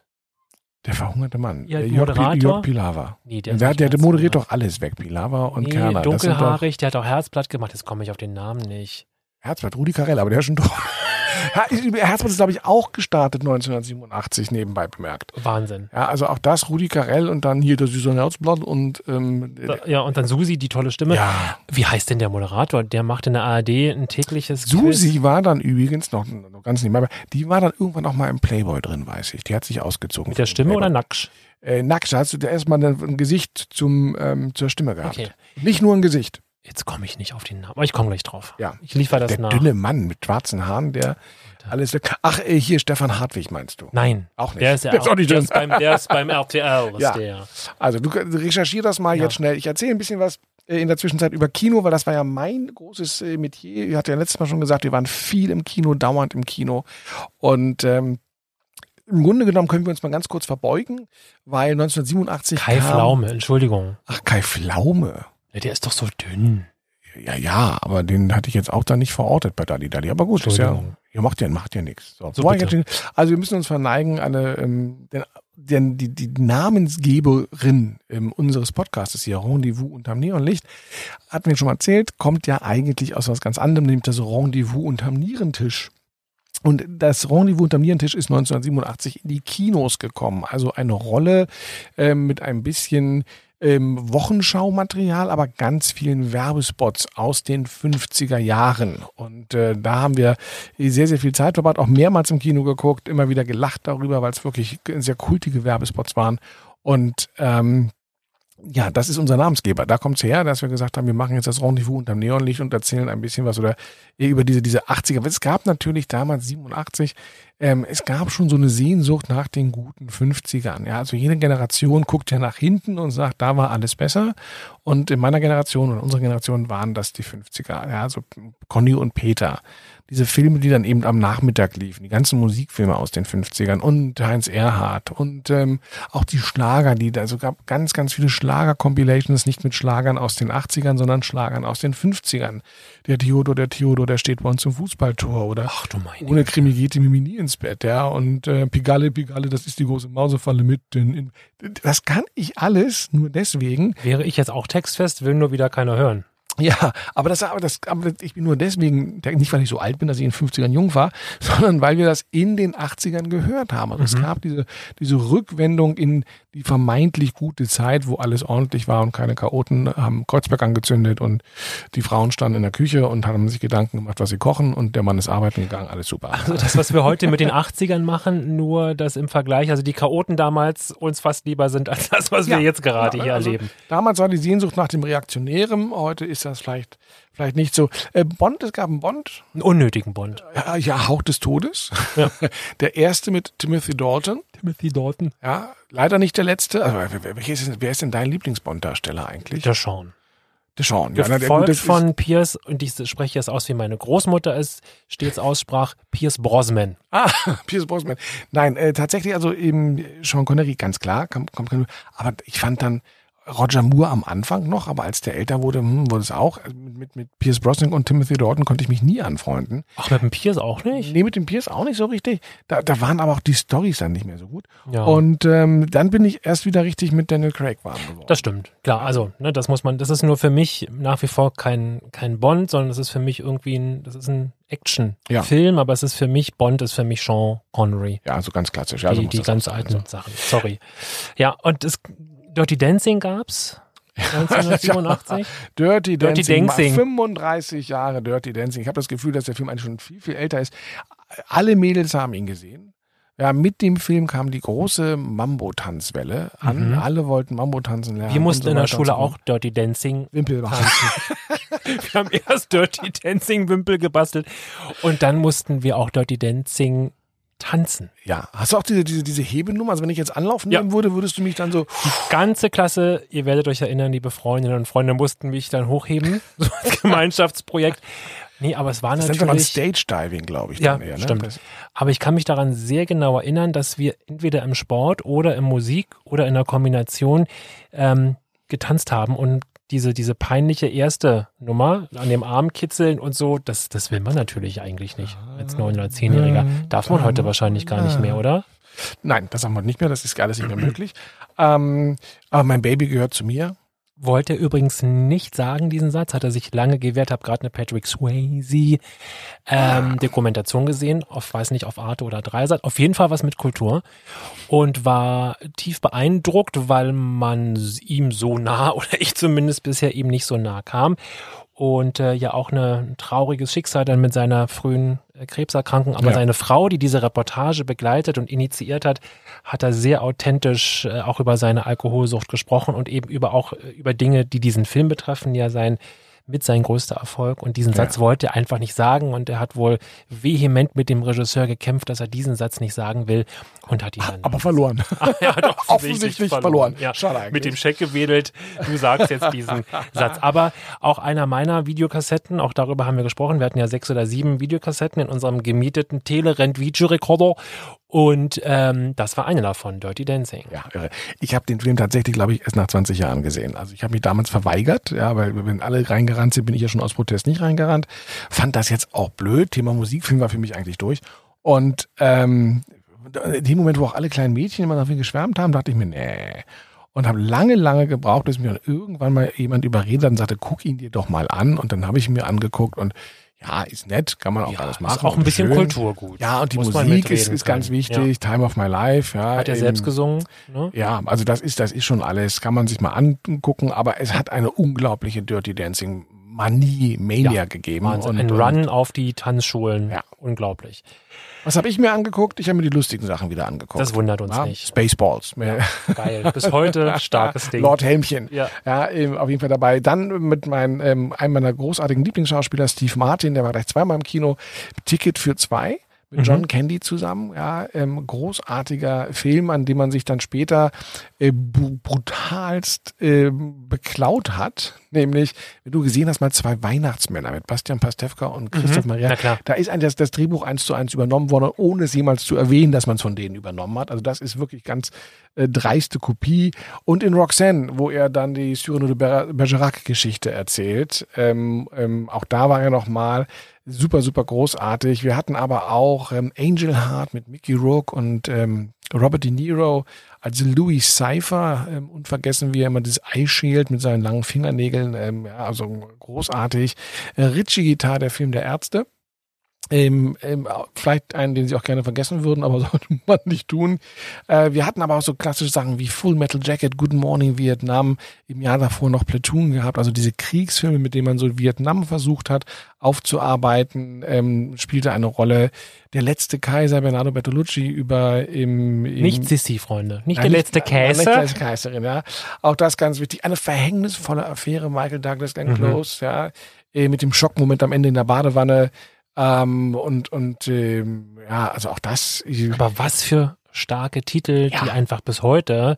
Der verhungerte Mann. Ja, der Moderator. Jörg Pilawa. Nee, der, der, der, der moderiert doch alles weg, Pilawa und nee, Kerner. dunkelhaarig, der hat auch Herzblatt gemacht. Jetzt komme ich auf den Namen nicht. Herzblatt, Rudi Carell, aber der ist schon doch. Herzblatt ist, glaube ich, auch gestartet 1987, nebenbei bemerkt. Wahnsinn. Ja, also auch das, Rudi Carell und dann hier das süße Herzblatt und ähm, Ja, und dann Susi, die tolle Stimme. Ja. Wie heißt denn der Moderator? Der macht in der ARD ein tägliches Susi Quiz. war dann übrigens noch, noch ganz nebenbei, die war dann irgendwann noch mal im Playboy drin, weiß ich. Die hat sich ausgezogen. Mit der Stimme oder nackt? Äh, nackt, hast du erstmal ein Gesicht zum, ähm, zur Stimme gehabt. Okay. Nicht nur ein Gesicht. Jetzt komme ich nicht auf den Namen, aber ich komme gleich drauf. Ja. Ich liefere das der nach. Der dünne Mann mit schwarzen Haaren, der alles. Ach, äh, hier Stefan Hartwig meinst du? Nein. Auch nicht. Der ist, ja der auch, ist auch nicht der ist, beim, der ist beim RTL. ja. Der. Also du recherchier das mal ja. jetzt schnell. Ich erzähle ein bisschen was äh, in der Zwischenzeit über Kino, weil das war ja mein großes äh, Metier. Ich hatte ja letztes Mal schon gesagt, wir waren viel im Kino, dauernd im Kino. Und ähm, im Grunde genommen können wir uns mal ganz kurz verbeugen, weil 1987 Kai kam, Pflaume, Entschuldigung. Ach, Kai Pflaume. Der ist doch so dünn. Ja, ja, aber den hatte ich jetzt auch da nicht verortet bei Dali Dali. Aber gut, ist ja, ihr macht ja, macht ja nichts. So, so also wir müssen uns verneigen, eine, ähm, den, den, die, die Namensgeberin ähm, unseres Podcasts hier, Rendezvous unterm Neonlicht, hatten wir schon mal erzählt, kommt ja eigentlich aus was ganz anderem, nämlich das Rendezvous unterm Nierentisch. Und das Rendezvous unterm Nierentisch ist 1987 in die Kinos gekommen. Also eine Rolle äh, mit ein bisschen ähm, Wochenschaumaterial, aber ganz vielen Werbespots aus den 50er Jahren. Und äh, da haben wir sehr, sehr viel Zeit verbracht, auch mehrmals im Kino geguckt, immer wieder gelacht darüber, weil es wirklich sehr kultige Werbespots waren. Und ähm, ja, das ist unser Namensgeber. Da kommt's her, dass wir gesagt haben, wir machen jetzt das Rendezvous unterm Neonlicht und erzählen ein bisschen was oder über diese, diese 80er. Es gab natürlich damals 87, ähm, es gab schon so eine Sehnsucht nach den guten 50ern. Ja, also jede Generation guckt ja nach hinten und sagt, da war alles besser. Und in meiner Generation und unserer Generation waren das die 50er. Ja, also Conny und Peter diese Filme, die dann eben am Nachmittag liefen, die ganzen Musikfilme aus den 50ern und Heinz Erhardt und ähm, auch die Schlager, die da, also gab ganz, ganz viele Schlager-Compilations, nicht mit Schlagern aus den 80ern, sondern Schlagern aus den 50ern. Der Theodor, der Theodor, der steht bei uns zum Fußballtor oder Ach du meine ohne Krimi geht die Mimi nie ins Bett, ja, und äh, Pigalle, Pigalle, das ist die große Mausefalle mit. In, in, das kann ich alles nur deswegen, Wäre ich jetzt auch textfest, will nur wieder keiner hören. Ja, aber das, aber das, aber ich bin nur deswegen, nicht weil ich so alt bin, dass ich in den 50ern jung war, sondern weil wir das in den 80ern gehört haben. Also es Mhm. gab diese, diese Rückwendung in die vermeintlich gute Zeit, wo alles ordentlich war und keine Chaoten haben Kreuzberg angezündet und die Frauen standen in der Küche und haben sich Gedanken gemacht, was sie kochen und der Mann ist arbeiten gegangen, alles super. Also das, was wir heute mit den 80ern machen, nur das im Vergleich, also die Chaoten damals uns fast lieber sind als das, was wir Ja, jetzt gerade ja, hier also erleben. Damals war die Sehnsucht nach dem Reaktionären, heute ist das vielleicht, vielleicht nicht so. Äh, Bond, es gab einen Bond, Einen unnötigen Bond. ja, ja, Hauch des Todes. Ja. Der erste mit Timothy Dalton. Timothy Dalton. Ja, leider nicht der letzte. Also, wer, wer, ist, wer ist denn dein Lieblingsbond-Darsteller eigentlich? Der Sean. Der Sean. Ja, Gefolgt von Pierce, und ich spreche jetzt aus, wie meine Großmutter es stets aussprach, Pierce Brosnan. Ah, Pierce Brosnan. Nein, äh, tatsächlich, also eben Sean Connery, ganz klar. Kommt, kommt, aber ich fand dann Roger Moore am Anfang noch, aber als der älter wurde, hm, wurde es auch. Also Mit, mit, mit Pierce Brosnan und Timothy Dalton konnte ich mich nie anfreunden. Ach, mit dem Pierce auch nicht? Nee, mit dem Pierce auch nicht so richtig. Da, da waren aber auch die Storys dann nicht mehr so gut. Ja. Und ähm, dann bin ich erst wieder richtig mit Daniel Craig warm geworden. Das stimmt. Klar, also, ne, das muss man, das ist nur für mich nach wie vor kein, kein Bond, sondern das ist für mich irgendwie ein, das ist ein Action-Film, aber es ist für mich, Bond ist für mich Sean Connery. ja, so ganz klassisch. Ja, so die die ganz auch sein. alten Sachen. Sorry. Ja, und es, Dirty Dancing gab's 1987. Dirty Dirty Dancing. Dancing. 35 Jahre Dirty Dancing. Ich habe das Gefühl, dass der Film eigentlich schon viel, viel älter ist. Alle Mädels haben ihn gesehen. Ja, mit dem Film kam die große Mambo-Tanzwelle an. Mhm. Alle wollten Mambo tanzen lernen. Wir mussten so in der Schule auch Dirty Dancing Wimpel tanzen. wir haben erst Dirty Dancing Wimpel gebastelt und dann mussten wir auch Dirty Dancing tanzen. Ja. Hast du auch diese, diese, diese Hebenummer? Also wenn ich jetzt anlaufen Ja. nehmen würde, würdest du mich dann so. Ganze Klasse, ihr werdet euch erinnern, liebe Freundinnen und Freunde mussten mich dann hochheben, so als Gemeinschaftsprojekt. Nee, aber es war Das nennt man natürlich. Stage Diving, glaube ich. Ja, eher, ne? stimmt. Das, Aber ich kann mich daran sehr genau erinnern, dass wir entweder im Sport oder im Musik oder in der Kombination ähm, getanzt haben und diese, diese peinliche erste Nummer an dem Arm kitzeln und so, das, das will man natürlich eigentlich nicht als 9- oder 10-Jähriger. Darf man heute wahrscheinlich gar nicht mehr, oder? nein, das haben wir nicht mehr. Das ist alles nicht mehr möglich. Ähm, aber mein Baby gehört zu mir. Wollte er übrigens nicht sagen, diesen Satz, hat er sich lange gewehrt, habe gerade eine Patrick Swayze ähm, Dokumentation gesehen, auf, weiß nicht, auf Arte oder Dreisat, auf jeden Fall was mit Kultur. Und war tief beeindruckt, weil man ihm so nah, oder ich zumindest bisher ihm nicht so nah kam und äh, ja auch eine, ein trauriges Schicksal dann mit seiner frühen äh, Krebserkrankung. Aber Ja. seine Frau, die diese Reportage begleitet und initiiert hat, hat er sehr authentisch äh, auch über seine Alkoholsucht gesprochen und eben über auch äh, über Dinge, die diesen Film betreffen, ja sein mit sein größter Erfolg. Und diesen Satz wollte er einfach nicht sagen und er hat wohl vehement mit dem Regisseur gekämpft, dass er diesen Satz nicht sagen will und hat ihn dann Aber verloren. er hat offensichtlich, Offensichtlich verloren. Ja, Schade eigentlich. Mit dem Scheck gewedelt. Du sagst jetzt diesen Satz. Aber auch einer meiner Videokassetten, auch darüber haben wir gesprochen. Wir hatten ja sechs oder sieben Videokassetten in unserem gemieteten Telerent Videorekorder. Und ähm, das war eine davon, Dirty Dancing. Ja, irre. Ich habe den Film tatsächlich, glaube ich, erst nach 20 Jahren gesehen. Also ich habe mich damals verweigert, ja, weil wenn alle reingerannt sind, bin ich ja schon aus Protest nicht reingerannt. Fand das jetzt auch blöd. Thema Musikfilm war für mich eigentlich durch. Und ähm, in dem Moment, wo auch alle kleinen Mädchen immer dafür geschwärmt haben, dachte ich mir, nee. Und habe lange, lange gebraucht, bis mir irgendwann mal jemand überredet hat und sagte, guck ihn dir doch mal an. Und dann habe ich ihn mir angeguckt und ja, ist nett, kann man auch alles machen. ist auch ein bisschen schön. Kulturgut. Ja, und die Muss Musik ist, ist ganz wichtig. Time of my life. Ja, Hat er eben- selbst gesungen? Ne? ja, also das ist, das ist schon alles, kann man sich mal angucken, aber es hat eine unglaubliche Dirty Dancing Manie, Mania Ja, gegeben. Wahnsinn. Und, Ein und Run auf die Tanzschulen. Ja. Unglaublich. Was habe ich mir angeguckt? Ich habe mir die lustigen Sachen wieder angeguckt. Das wundert uns Ja, nicht. Spaceballs. Geil. Bis heute starkes Ding. Lord Helmchen. Ja. Ja, auf jeden Fall dabei. Dann mit meinem, ähm, einem meiner großartigen Lieblingsschauspieler, Steve Martin, der war gleich zweimal im Kino. Ticket für zwei mit Mhm. John Candy zusammen. Ja, ähm, großartiger Film, an dem man sich dann später äh, brutalst ähm, beklaut hat. Nämlich, wenn du gesehen hast, mal zwei Weihnachtsmänner mit Bastian Pastewka und Christoph Maria. Mhm. Klar. Da ist ein, das, das Drehbuch eins zu eins übernommen worden, ohne es jemals zu erwähnen, dass man es von denen übernommen hat. Also das ist wirklich ganz äh, dreiste Kopie. Und in Roxanne, wo er dann die Cyrano de Ber- Bergerac-Geschichte erzählt, ähm, ähm, auch da war er nochmal super, super großartig. Wir hatten aber auch ähm, Angel Heart mit Mickey Rourke und ähm, Robert De Niro als Louis Cypher. Ähm, unvergessen, wie er immer das Eye Shield mit seinen langen Fingernägeln, ähm, ja, also großartig. Äh, Richie Guitar, der Film der Ärzte. Ähm, ähm, vielleicht einen, den sie auch gerne vergessen würden, aber sollte man nicht tun. Äh, wir hatten aber auch so klassische Sachen wie Full Metal Jacket, Good Morning Vietnam, im Jahr davor noch Platoon gehabt, also diese Kriegsfilme, mit denen man so Vietnam versucht hat aufzuarbeiten, ähm, spielte eine Rolle. Der letzte Kaiser, Bernardo Bertolucci, über im, im Nicht Sissi, Freunde. Nicht Nein, der letzte Nicht Käse. die letzte Kaiserin, ja. Auch das ganz wichtig. Eine verhängnisvolle Affäre, Michael Douglas, Glenn Mhm. Close, ja. Äh, mit dem Schockmoment am Ende in der Badewanne. Ähm, und, und, ähm, ja, also auch das. Aber was für starke Titel, die Ja. einfach bis heute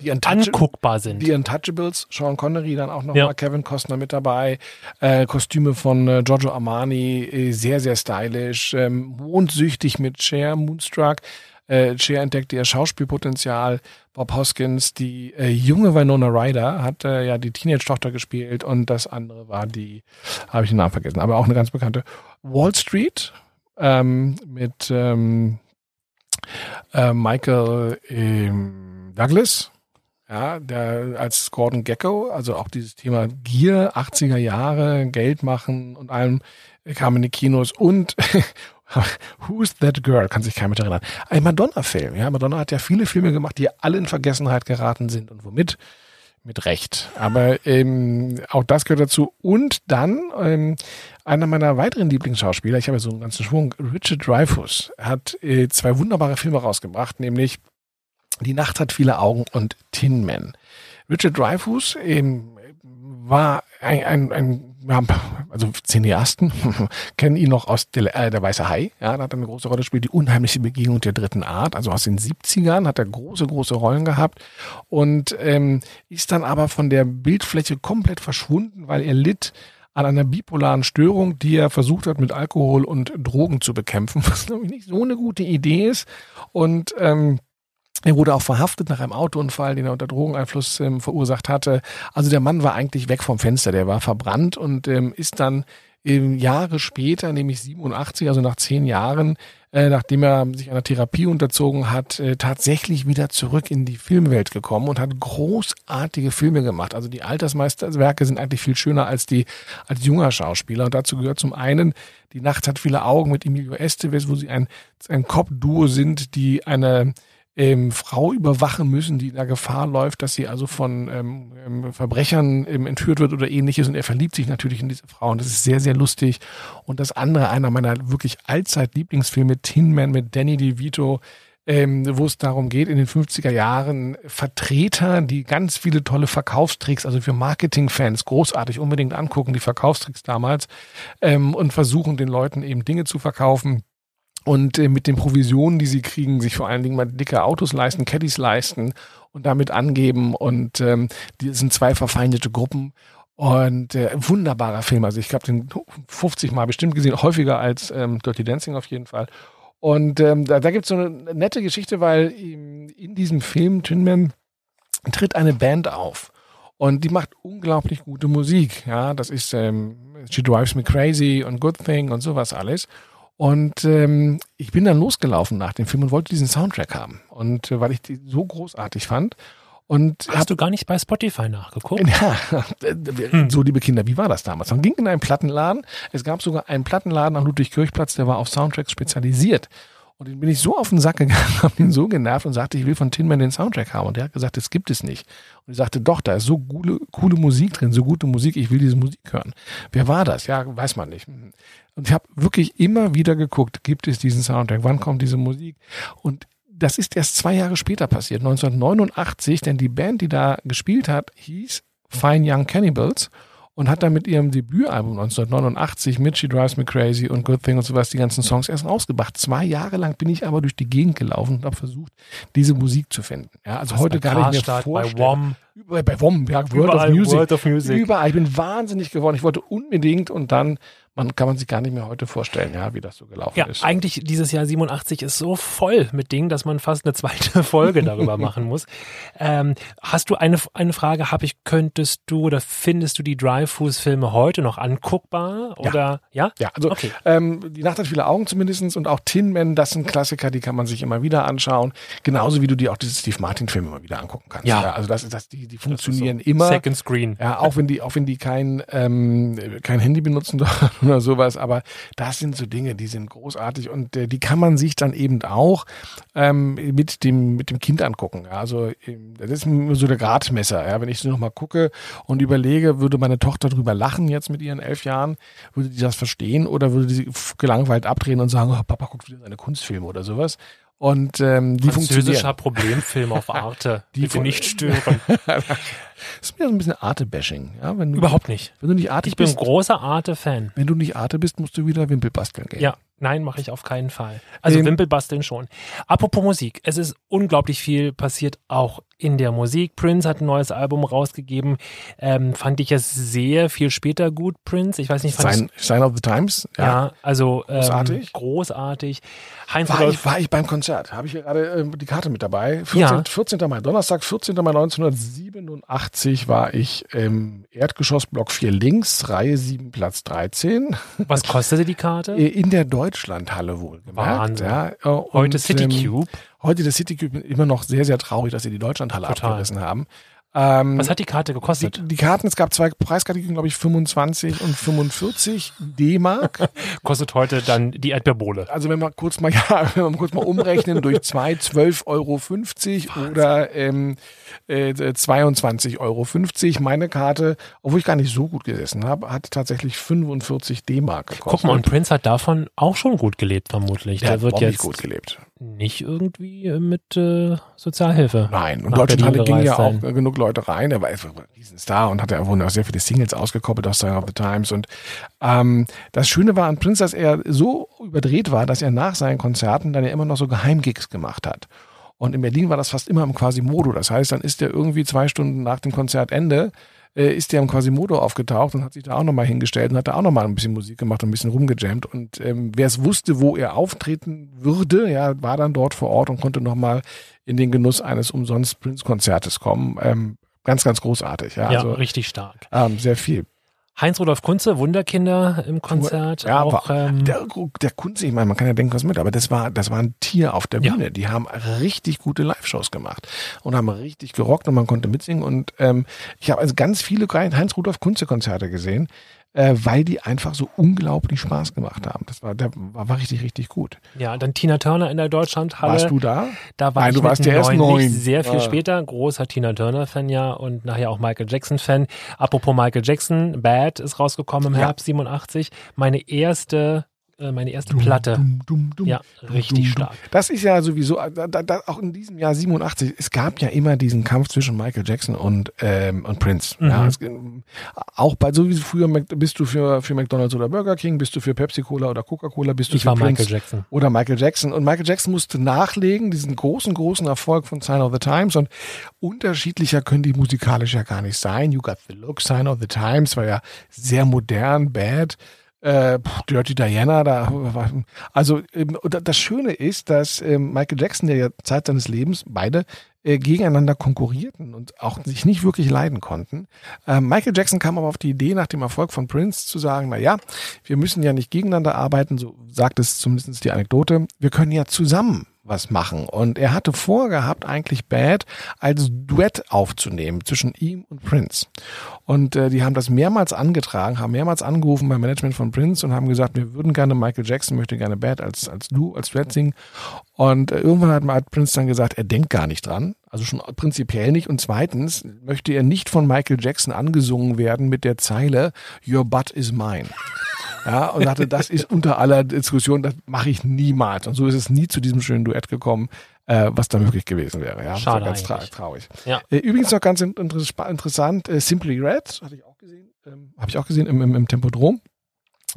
die, Untouch anguckbar sind. die Untouchables, Sean Connery, dann auch noch Ja. mal Kevin Costner mit dabei. Äh, Kostüme von äh, Giorgio Armani, äh, sehr, sehr stylisch. Ähm, mondsüchtig mit Cher, Moonstruck. Äh, Cher entdeckte ihr Schauspielpotenzial. Bob Hoskins, die äh, junge Winona Ryder, hat äh, ja die Teenage-Tochter gespielt und das andere war die, habe ich den Namen vergessen, aber auch eine ganz bekannte Wall Street ähm, mit ähm, äh, Michael ähm, Douglas, ja, der als Gordon Gecko, also auch dieses Thema Gier, 80er Jahre, Geld machen und allem kam in die Kinos und Who's That Girl? Kann sich keiner mit erinnern. Ein Madonna-Film. Ja, Madonna hat ja viele Filme gemacht, die alle in Vergessenheit geraten sind. Und womit? Mit Recht. Aber ähm, auch das gehört dazu. Und dann ähm, einer meiner weiteren Lieblingsschauspieler, ich habe ja so einen ganzen Schwung, Richard Dreyfuss, hat äh, zwei wunderbare Filme rausgebracht, nämlich Die Nacht hat viele Augen und Tin Man. Richard Dreyfuss ähm, war ein, ein, ein also Cineasten kennen ihn noch aus der, äh, der Weiße Hai. Ja, da hat er eine große Rolle gespielt. Die unheimliche Begegnung der dritten Art. Also aus den 70ern hat er große, große Rollen gehabt und ähm, ist dann aber von der Bildfläche komplett verschwunden, weil er litt an einer bipolaren Störung, die er versucht hat, mit Alkohol und Drogen zu bekämpfen, was glaube ich nicht so eine gute Idee ist. Und ähm, er wurde auch verhaftet nach einem Autounfall, den er unter Drogeneinfluss ähm, verursacht hatte. Also der Mann war eigentlich weg vom Fenster, der war verbrannt und ähm, ist dann ähm, Jahre später, nämlich 87, also nach zehn Jahren, äh, nachdem er sich einer Therapie unterzogen hat, äh, tatsächlich wieder zurück in die Filmwelt gekommen und hat großartige Filme gemacht. Also die Altersmeisterwerke sind eigentlich viel schöner als die als junger Schauspieler. Und dazu gehört zum einen Die Nacht hat viele Augen mit Emilio Estevez, wo sie ein, ein Cop-Duo sind, die eine ähm, Frau überwachen müssen, die in der Gefahr läuft, dass sie also von ähm, ähm, Verbrechern ähm, entführt wird oder ähnliches. Und er verliebt sich natürlich in diese Frau und das ist sehr, sehr lustig. Und das andere, einer meiner wirklich Allzeit-Lieblingsfilme, Tin Man mit Danny DeVito, ähm, wo es darum geht, in den 50er Jahren Vertreter, die ganz viele tolle Verkaufstricks, also für Marketingfans großartig unbedingt angucken, die Verkaufstricks damals, ähm, und versuchen den Leuten eben Dinge zu verkaufen und äh, mit den Provisionen, die sie kriegen, sich vor allen Dingen mal dicke Autos leisten, Caddies leisten und damit angeben. Und ähm, die sind zwei verfeindete Gruppen. Und äh, wunderbarer Film. Also ich habe den 50 Mal bestimmt gesehen, häufiger als ähm, Dirty Dancing auf jeden Fall. Und ähm, da, da gibt es so eine nette Geschichte, weil in, in diesem Film Tin Man tritt eine Band auf. Und die macht unglaublich gute Musik. Ja, das ist ähm, She Drives Me Crazy und Good Thing und sowas alles. Und ähm, ich bin dann losgelaufen nach dem Film und wollte diesen Soundtrack haben. Und äh, weil ich die so großartig fand. Und Hast du gar nicht bei Spotify nachgeguckt? ja, so liebe Kinder, wie war das damals? Man ging in einen Plattenladen. Es gab sogar einen Plattenladen am Ludwig-Kirchplatz, der war auf Soundtracks spezialisiert. Und den bin ich so auf den Sack gegangen, habe ihn so genervt und sagte, ich will von Tin Man den Soundtrack haben. Und der hat gesagt, das gibt es nicht. Und ich sagte, doch, da ist so coole, coole Musik drin, so gute Musik, ich will diese Musik hören. Wer war das? Ja, weiß man nicht. Und ich habe wirklich immer wieder geguckt, gibt es diesen Soundtrack, wann kommt diese Musik? Und das ist erst zwei Jahre später passiert, 1989, denn die Band, die da gespielt hat, hieß Fine Young Cannibals und hat dann mit ihrem Debütalbum 1989 mit She Drives Me Crazy und Good Thing und sowas die ganzen Songs erst rausgebracht. Zwei Jahre lang bin ich aber durch die Gegend gelaufen und habe versucht, diese Musik zu finden. Ja, also heute gar nicht mehr vorstellen. Bei WOM. Überall bei WOM, ja, World Überall of Music. World of Music. Überall. Ich bin wahnsinnig geworden. Ich wollte unbedingt und dann, man kann man sich gar nicht mehr heute vorstellen, ja, wie das so gelaufen Ja, ist. eigentlich dieses Jahr 87 ist so voll mit Dingen, dass man fast eine zweite Folge darüber machen muss. Ähm, hast du eine, eine Frage, habe ich, könntest du oder findest du die Dreyfus-Filme heute noch anguckbar? Oder ja? Ja, also Okay. ähm, die Nacht hat viele Augen zumindestens und auch Tin Man, das sind Klassiker, die kann man sich immer wieder anschauen. Genauso wie du dir auch diese Steve Martin-Filme immer wieder angucken kannst. Ja. also das, das, die, die funktionieren immer. Second Screen. Ja, auch wenn die, auch wenn die kein, ähm, kein Handy benutzen dürfen oder sowas, aber das sind so Dinge, die sind großartig und äh, die kann man sich dann eben auch ähm, mit dem mit dem Kind angucken. Ja, also ähm, das ist so der Gradmesser. Ja, wenn ich so noch mal gucke und überlege, würde meine Tochter drüber lachen jetzt mit ihren elf Jahren, würde die das verstehen oder würde sie f- gelangweilt abdrehen und sagen, oh, Papa guckt wieder seine Kunstfilme oder sowas. Und ähm, die Französischer funktionieren. Problemfilm auf Arte. Die Bitte nicht stören. Das ist mir so ein bisschen Arte-Bashing. Ja, wenn du, Überhaupt nicht. Wenn du nicht artig Ich bin ein bist, großer Arte-Fan. wenn du nicht Arte bist, musst du wieder Wimpel basteln gehen. Ja, nein, mache ich auf keinen Fall. Also Ähm, Wimpelbasteln schon. Apropos Musik, es ist unglaublich viel passiert auch in der Musik. Prince hat ein neues Album rausgegeben. Ähm, fand ich es sehr viel später gut, Prince. Ich weiß nicht, fand Sign, Sign of the Times. ich, ja, also ähm, Großartig. großartig. Heinz War ich, war ich beim Konzert. Habe ich gerade ähm, die Karte mit dabei. 14, Ja. 14. Mai, Donnerstag, 14. Mai 1987 war ich im Erdgeschossblock 4 links, Reihe 7, Platz 13. was kostete die Karte? Äh, In der Deutschlandhalle wohl. Wahnsinn. Ja, äh, Heute City ähm, Cube. Heute der City Cube immer noch sehr, sehr traurig, dass sie die Deutschlandhalle Total. abgerissen haben. Ähm, Was hat die Karte die, gekostet? die Karten, es gab zwei Preiskategorien, glaube ich, 25 und 45 D-Mark. Kostet heute dann die Erdbeerbohle. Also wenn wir kurz mal, ja, wenn wir kurz mal umrechnen durch zwei, 12,50 Euro oder ähm, äh, 22,50 Euro. Meine Karte, obwohl ich gar nicht so gut gesessen habe, hat tatsächlich 45 D-Mark gekostet. Guck mal, und Prince hat davon auch schon gut gelebt, vermutlich. der, Der, wird jetzt nicht gut gelebt. nicht irgendwie äh, mit äh, Sozialhilfe. Nein, und Berlin gingen ja auch sein. genug Leute rein. Er war einfach ein Riesenstar und hat ja wohl auch sehr viele Singles ausgekoppelt aus Sign of the Times. Und ähm, das Schöne war an Prince, dass er so überdreht war, dass er nach seinen Konzerten dann ja immer noch so Geheimgigs gemacht hat. Und in Berlin war das fast immer im Quasimodo. Das heißt, dann ist er irgendwie zwei Stunden nach dem Konzertende äh, ist der im Quasimodo aufgetaucht und hat sich da auch nochmal hingestellt und hat da auch nochmal ein bisschen Musik gemacht und ein bisschen rumgejammt. Und ähm, wer es wusste, wo er auftreten würde, ja, war dann dort vor Ort und konnte nochmal in den Genuss eines umsonst Prince-Konzertes kommen. Ähm, ganz, ganz großartig. Ja, Ja, also richtig stark. ähm, sehr viel. Heinz-Rudolf Kunze, Wunderkinder im Konzert. Ja, auch, ähm, der, der Kunze, ich meine, man kann ja denken, was mit, aber das war, das war ein Tier auf der Ja. Bühne. Die haben richtig gute Live-Shows gemacht und haben richtig gerockt und man konnte mitsingen. Und ähm, ich habe also ganz viele Heinz-Rudolf Kunze-Konzerte gesehen, äh, weil die einfach so unglaublich Spaß gemacht haben. Das war, der war, war richtig, richtig gut. ja, dann Tina Turner in der Deutschlandhalle. Warst du da? Da war Nein, ich du warst ja erst neun, sehr viel Ah. später. Großer Tina Turner-Fan ja und nachher auch Michael Jackson-Fan. Apropos Michael Jackson, Bad ist rausgekommen im Ja. Herbst 87. Meine erste, meine erste Platte. Dumm, dumm, dumm, Ja, richtig stark. Das ist ja sowieso, da, da, da, auch in diesem Jahr 87, es gab ja immer diesen Kampf zwischen Michael Jackson und, ähm, und Prince. Mhm. Ja, es, auch bei, so wie früher, bist du für, für McDonalds oder Burger King, bist du für Pepsi Cola oder Coca-Cola, bist du Ich für war Prince Michael Jackson. oder Michael Jackson. Und Michael Jackson musste nachlegen, diesen großen, großen Erfolg von Sign of the Times. Und unterschiedlicher können die musikalisch ja gar nicht sein. You Got the Look, Sign of the Times war ja sehr modern, bad. Äh, Dirty Diana, da also ähm, das Schöne ist, dass ähm, Michael Jackson, der ja Zeit seines Lebens beide äh, gegeneinander konkurrierten und auch sich nicht wirklich leiden konnten. Ähm, Michael Jackson kam aber auf die Idee, nach dem Erfolg von Prince zu sagen, na ja, wir müssen ja nicht gegeneinander arbeiten, so sagt es zumindest die Anekdote. Wir können ja zusammen was machen. Und er hatte vorgehabt, eigentlich Bad als Duett aufzunehmen zwischen ihm und Prince. Und äh, die haben das mehrmals angetragen, haben mehrmals angerufen beim Management von Prince und haben gesagt, wir würden gerne Michael Jackson, möchte gerne Bad als, als du, als Duett singen. Und äh, irgendwann hat, hat Prince dann gesagt, er denkt gar nicht dran. Also schon prinzipiell nicht. Und zweitens möchte er nicht von Michael Jackson angesungen werden mit der Zeile Your butt is mine. Ja, und sagte, das ist unter aller Diskussion, das mache ich niemals. Und so ist es nie zu diesem schönen Duett gekommen, äh, was da möglich gewesen wäre. Ja, Schade ganz tra traurig. Ja. Äh, übrigens noch ganz in- interess- interessant, äh, Simply Red, hatte ich auch gesehen, ähm, habe ich auch gesehen im, im, im Tempodrom.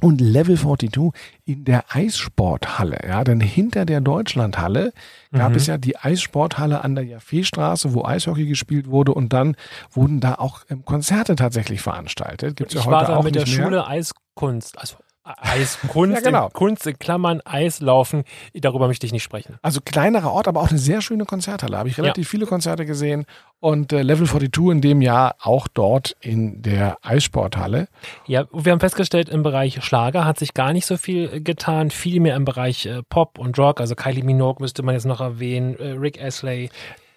Und Level 42 in der Eissporthalle, ja, denn hinter der Deutschlandhalle gab Mhm. es ja die Eissporthalle an der Jaffeestraße, wo Eishockey gespielt wurde und dann wurden da auch ähm, Konzerte tatsächlich veranstaltet. Gibt's ja Ich heute war da auch mit der mehr. Schule Eiskunst, also Eiskunst, Ja, genau. in, Kunst in Klammern, Eislaufen, darüber möchte ich nicht sprechen. Also kleinerer Ort, aber auch eine sehr schöne Konzerthalle. Habe ich relativ viele Konzerte gesehen und äh, Level 42 in dem Jahr auch dort in der Eissporthalle. Ja, wir haben festgestellt, im Bereich Schlager hat sich gar nicht so viel äh, getan, viel mehr im Bereich äh, Pop und Rock, also Kylie Minogue müsste man jetzt noch erwähnen, äh, Rick Astley.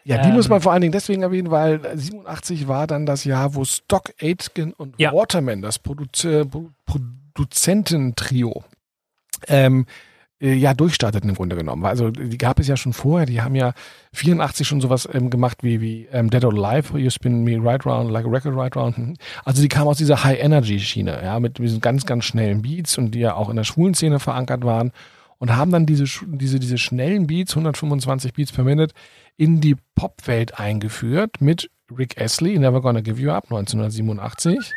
Ja, die Ähm, muss man vor allen Dingen deswegen erwähnen, weil 87 war dann das Jahr, wo Stock Aitken und Ja. Waterman, das Produz äh, Pro- Produzententrio, ähm, äh, ja, durchstarteten im Grunde genommen. Also die gab es ja schon vorher, die haben ja 84 schon sowas ähm, gemacht wie, wie ähm, Dead or Alive, You Spin Me Right Round Like a Record Right Round. Also die kamen aus dieser High-Energy-Schiene, ja, mit diesen ganz, ganz schnellen Beats und die ja auch in der schwulen Szene verankert waren und haben dann diese, diese, diese schnellen Beats, 125 Beats per Minute, in die Popwelt eingeführt mit Rick Astley, Never Gonna Give You Up, 1987.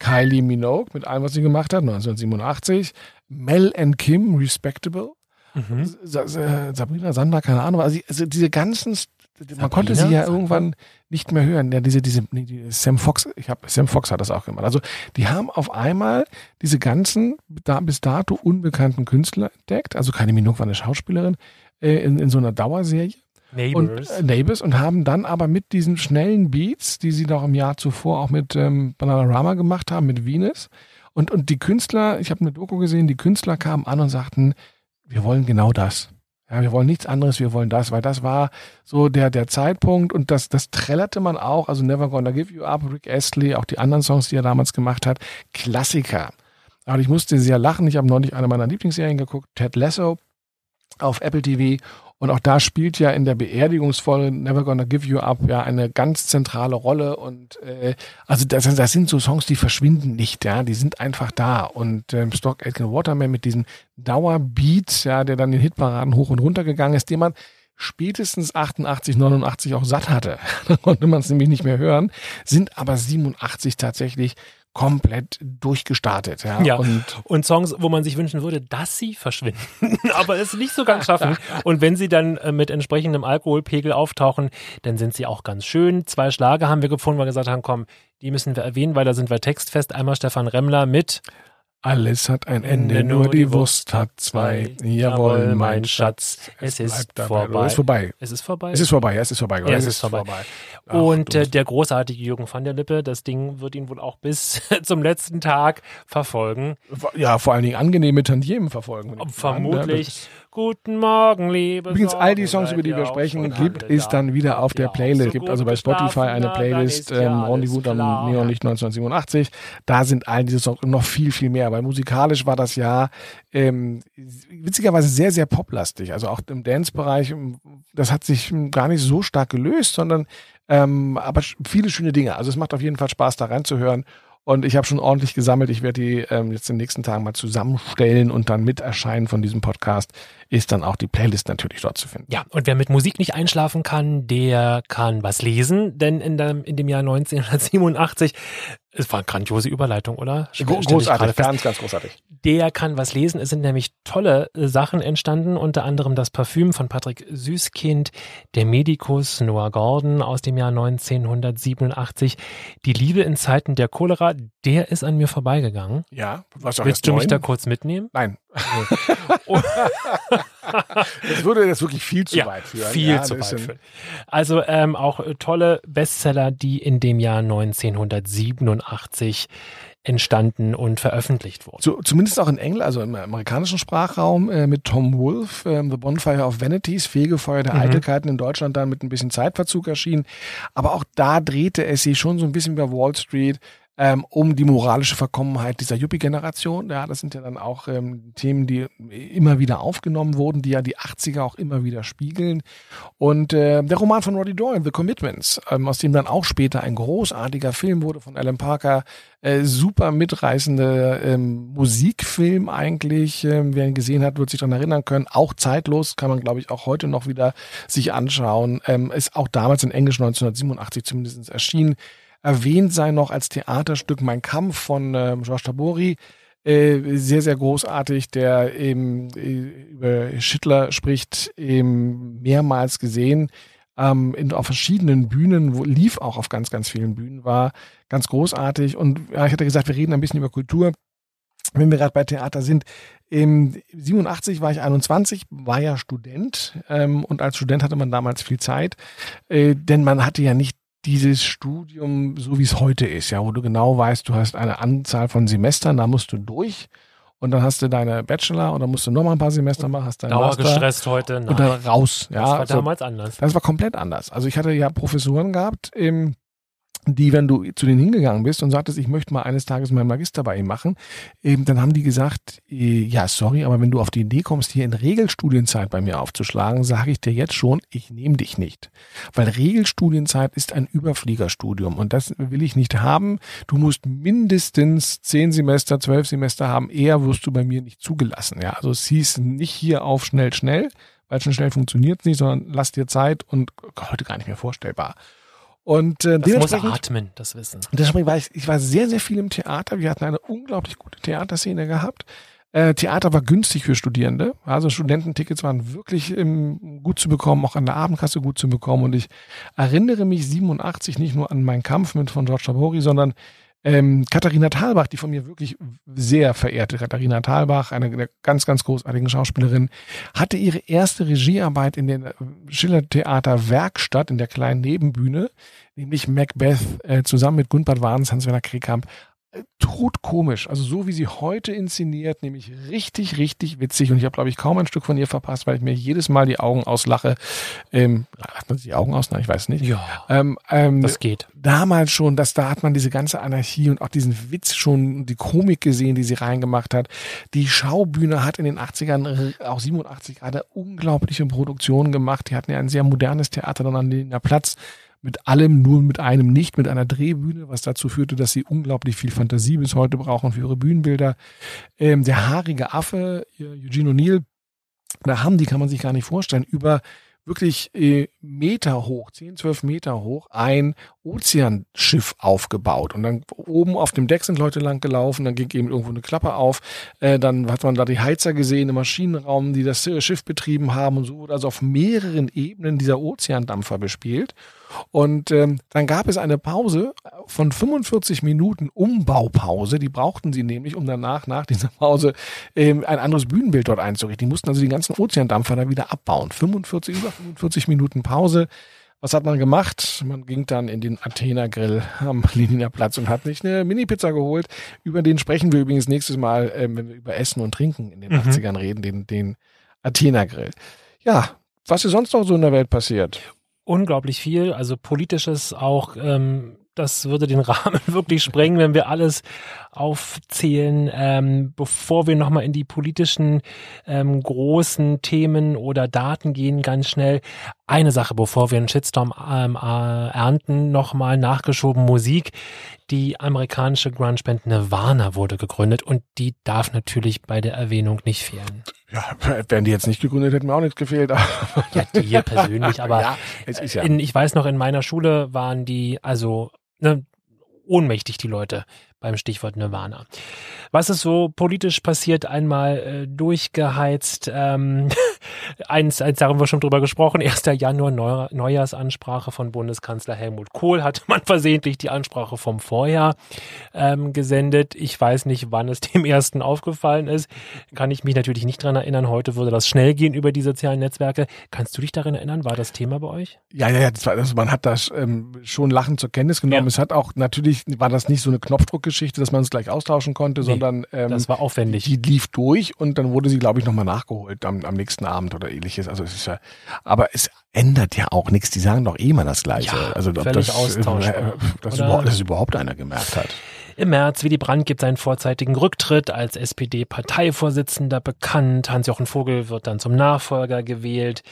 Kylie Minogue mit allem, was sie gemacht hat, 1987. Mel and Kim, Respectable. Mhm. Sa Sa Sabrina Sander, keine Ahnung. Also, also diese ganzen, St- man konnte sie Sabrina ja irgendwann nicht mehr hören. Ja, diese, diese, die Sam Fox, ich habe Sam Fox hat das auch gemacht. Also die haben auf einmal diese ganzen da, bis dato unbekannten Künstler entdeckt. Also Kylie Minogue war eine Schauspielerin äh, in, in so einer Dauerserie Neighbors. und äh, Neighbors und haben dann aber mit diesen schnellen Beats, die sie noch im Jahr zuvor auch mit ähm, Bananarama gemacht haben, mit Venus. Und, und die Künstler, ich habe eine Doku gesehen, die Künstler kamen an und sagten, wir wollen genau das. Ja, wir wollen nichts anderes, wir wollen das, weil das war so der, der Zeitpunkt und das, das trällerte man auch, also Never Gonna Give You Up, Rick Astley, auch die anderen Songs, die er damals gemacht hat, Klassiker. Aber ich musste sehr lachen, ich habe neulich eine meiner Lieblingsserien geguckt, Ted Lasso auf Apple TV und auch da spielt ja in der Beerdigungsfolge Never Gonna Give You Up ja eine ganz zentrale Rolle. Und äh, also das, das sind so Songs, die verschwinden nicht, ja, die sind einfach da. Und ähm, Stock Aitken Waterman mit diesem Dauerbeat, ja, der dann in Hitparaden hoch und runter gegangen ist, den man spätestens 88, 89 auch satt hatte. da konnte man es nämlich nicht mehr hören, sind aber 87 tatsächlich komplett durchgestartet, ja, Ja. und Und Songs, wo man sich wünschen würde, dass sie verschwinden, aber es nicht so ganz schaffen. Und wenn sie dann äh, mit entsprechendem Alkoholpegel auftauchen, dann sind sie auch ganz schön. Zwei Schlager haben wir gefunden, weil wir gesagt haben, komm, die müssen wir erwähnen, weil da sind wir textfest. Einmal Stefan Remmler mit Alles hat ein Ende, nur die Wurst hat zwei. Jawohl, mein Schatz. Es ist bleibt dabei. vorbei. Es ist vorbei. Es ist vorbei. Es ist vorbei, ja, es ist vorbei. Ja, es ist vorbei. Ach, und du äh, der großartige Jürgen van der Lippe, das Ding wird ihn wohl auch bis zum letzten Tag verfolgen. ja, vor allen Dingen angenehme Tantiemen verfolgen. Vermutlich. Ja, Guten Morgen, liebe Übrigens, all die Songs, über die wir sprechen, gibt es da? dann wieder auf der Playlist. so gibt also bei Spotify eine Playlist, ist ja ähm, Rendezvous am. Neonlicht 1987. Da sind all diese Songs und noch viel, viel mehr. Weil musikalisch war das Jahr ähm, witzigerweise sehr, sehr poplastig. Also auch im Dance-Bereich, ähm, das hat sich ähm, gar nicht so stark gelöst, sondern ähm, aber viele schöne Dinge. Also es macht auf jeden Fall Spaß, da reinzuhören. Und ich habe schon ordentlich gesammelt. Ich werde die ähm, jetzt in den nächsten Tagen mal zusammenstellen und dann mit Erscheinen von diesem Podcast ist dann auch die Playlist natürlich dort zu finden. Ja, und wer mit Musik nicht einschlafen kann, der kann was lesen, denn in dem, in dem Jahr 1987, es war eine grandiose Überleitung, oder? Stell- Großartig, ganz, ganz großartig. Der kann was lesen. Es sind nämlich tolle äh, Sachen entstanden, unter anderem das Parfüm von Patrick Süßkind, der Medikus Noah Gordon aus dem Jahr 1987, die Liebe in Zeiten der Cholera, der ist an mir vorbeigegangen. Ja, was auch Willst du mich neun? da kurz mitnehmen? Nein. Das würde das wirklich viel zu ja, weit führen. Viel ja, zu weit führen. Also ähm, auch äh, tolle Bestseller, die in dem Jahr 1987 entstanden und veröffentlicht wurden. So, zumindest auch in England, also im amerikanischen Sprachraum äh, mit Tom Wolfe, äh, The Bonfire of Vanities, Fegefeuer der mhm. Eitelkeiten in Deutschland dann mit ein bisschen Zeitverzug erschienen. Aber auch da drehte es sich schon so ein bisschen über Wall Street ähm, um die moralische Verkommenheit dieser Yuppie-Generation. Ja, das sind ja dann auch ähm, Themen, die immer wieder aufgenommen wurden, die ja die 80er auch immer wieder spiegeln. Und äh, der Roman von Roddy Doyle, The Commitments, ähm, aus dem dann auch später ein großartiger Film wurde von Alan Parker, äh, super mitreißende ähm, Musikfilm eigentlich. Ähm, wer ihn gesehen hat, wird sich daran erinnern können. Auch zeitlos, kann man glaube ich auch heute noch wieder sich anschauen. Ähm, ist auch damals in Englisch 1987 zumindest erschienen. Erwähnt sei noch als Theaterstück Mein Kampf von äh, Georges Tabori. Äh, sehr, sehr großartig, der eben äh, über Schittler spricht, eben mehrmals gesehen. Ähm, in, auf verschiedenen Bühnen, wo, lief auch auf ganz, ganz vielen Bühnen, war ganz großartig. Und ja, ich hatte gesagt, wir reden ein bisschen über Kultur. Wenn wir gerade bei Theater sind, im 87 war ich 21, war ja Student ähm, und als Student hatte man damals viel Zeit, äh, denn man hatte ja nicht dieses Studium, so wie es heute ist, ja, wo du genau weißt, du hast eine Anzahl von Semestern, da musst du durch und dann hast du deine Bachelor und dann musst du nochmal ein paar Semester machen, hast deinen Dauergestresst heute. Nein. Und dann raus. Ja, das war damals anders. Das war komplett anders. Also ich hatte ja Professoren gehabt im die, wenn du zu denen hingegangen bist und sagtest, ich möchte mal eines Tages meinen Magister bei ihm machen, eben, dann haben die gesagt, äh, ja, sorry, aber wenn du auf die Idee kommst, hier in Regelstudienzeit bei mir aufzuschlagen, sage ich dir jetzt schon, ich nehme dich nicht. Weil Regelstudienzeit ist ein Überfliegerstudium und das will ich nicht haben. Du musst mindestens zehn Semester, zwölf Semester haben, eher wirst du bei mir nicht zugelassen. Ja, also es hieß nicht hier auf schnell, schnell, weil schon schnell funktioniert es nicht, sondern lass dir Zeit und heute gar nicht mehr vorstellbar. Und äh, das muss atmen, das Wissen. Deswegen war ich, ich war sehr, sehr viel im Theater. Wir hatten eine unglaublich gute Theaterszene gehabt. Äh, Theater war günstig für Studierende. Also Studententickets waren wirklich ähm, gut zu bekommen, auch an der Abendkasse gut zu bekommen. Und ich erinnere mich 87 nicht nur an meinen Kampf mit von George Tabori, sondern ähm, Katharina Thalbach, die von mir wirklich sehr verehrte Katharina Thalbach, eine der ganz, ganz großartigen Schauspielerin, hatte ihre erste Regiearbeit in der Schillertheater Werkstatt in der kleinen Nebenbühne, nämlich Macbeth, äh, zusammen mit Gunpert Warns, Hans-Werner Krekamp totkomisch. Also so wie sie heute inszeniert, nämlich richtig, richtig witzig. Und ich habe, glaube ich, kaum ein Stück von ihr verpasst, weil ich mir jedes Mal die Augen auslache. Ähm, hat man die Augen aus? Nein, ich weiß nicht. Ja, ähm, ähm, das geht. Damals schon, dass da hat man diese ganze Anarchie und auch diesen Witz schon, die Komik gesehen, die sie reingemacht hat. Die Schaubühne hat in den 80ern, auch 87 gerade, unglaubliche Produktionen gemacht. Die hatten ja ein sehr modernes Theater dann an den Platz mit allem, nur mit einem nicht, mit einer Drehbühne, was dazu führte, dass sie unglaublich viel Fantasie bis heute brauchen für ihre Bühnenbilder. Ähm, der haarige Affe, Eugene O'Neill, da haben die, kann man sich gar nicht vorstellen, über wirklich äh, Meter hoch, 10, 12 Meter hoch, ein Ozeanschiff aufgebaut. Und dann oben auf dem Deck sind Leute lang gelaufen, dann ging eben irgendwo eine Klappe auf. Äh, dann hat man da die Heizer gesehen im Maschinenraum, die das Schiff betrieben haben und so wurde also auf mehreren Ebenen dieser Ozeandampfer bespielt. Und ähm, dann gab es eine Pause von 45 Minuten Umbaupause. Die brauchten sie nämlich, um danach nach dieser Pause ähm, ein anderes Bühnenbild dort einzurichten. Die mussten also die ganzen Ozeandampfer da wieder abbauen. 45, über 45 Minuten Pause. Was hat man gemacht? Man ging dann in den Athener Grill am Leniner Platz und hat sich eine Mini-Pizza geholt. Über den sprechen wir übrigens nächstes Mal, ähm, wenn wir über Essen und Trinken in den mhm. 80ern reden, den, den Athener Grill. Ja, was ist sonst noch so in der Welt passiert? Unglaublich viel, also politisches auch, ähm, das würde den Rahmen wirklich sprengen, wenn wir alles aufzählen. Ähm, bevor wir nochmal in die politischen ähm, großen Themen oder Daten gehen, ganz schnell eine Sache, bevor wir einen Shitstorm ähm, äh, ernten, nochmal nachgeschoben Musik. Die amerikanische Grunge-Band Nirvana wurde gegründet und die darf natürlich bei der Erwähnung nicht fehlen. Ja, wären die jetzt nicht gegründet, hätten mir auch nichts gefehlt. ja, dir persönlich, aber ja, ja. In, ich weiß noch, in meiner Schule waren die, also ne, ohnmächtig, die Leute beim Stichwort Nirvana. Was ist so politisch passiert, einmal äh, durchgeheizt. Ähm, eins, eins, da haben wir schon drüber gesprochen. 1. Januar Neu Neujahrsansprache von Bundeskanzler Helmut Kohl. Hatte man versehentlich die Ansprache vom Vorjahr ähm, gesendet. Ich weiß nicht, wann es dem ersten aufgefallen ist. Kann ich mich natürlich nicht dran erinnern. Heute würde das schnell gehen über die sozialen Netzwerke. Kannst du dich daran erinnern? War das Thema bei euch? Ja, ja, ja. Das war, also man hat das ähm, schon lachend zur Kenntnis genommen. Ja. Es hat auch natürlich war das nicht so eine Knopfdruck Rückgeschichte, dass man es gleich austauschen konnte, Nee, sondern ähm, Das war aufwendig. die lief durch und dann wurde sie, glaube ich, nochmal nachgeholt am, am nächsten Abend oder ähnliches. Also es ist ja, aber es ändert ja auch nichts. Die sagen doch eh immer das Gleiche. Ja, also ob das, austauschbar. äh, dass, überhaupt, dass überhaupt einer gemerkt hat. Im März, Willy Brandt gibt seinen vorzeitigen Rücktritt als SPD-Parteivorsitzender bekannt. Hans-Jochen Vogel wird dann zum Nachfolger gewählt.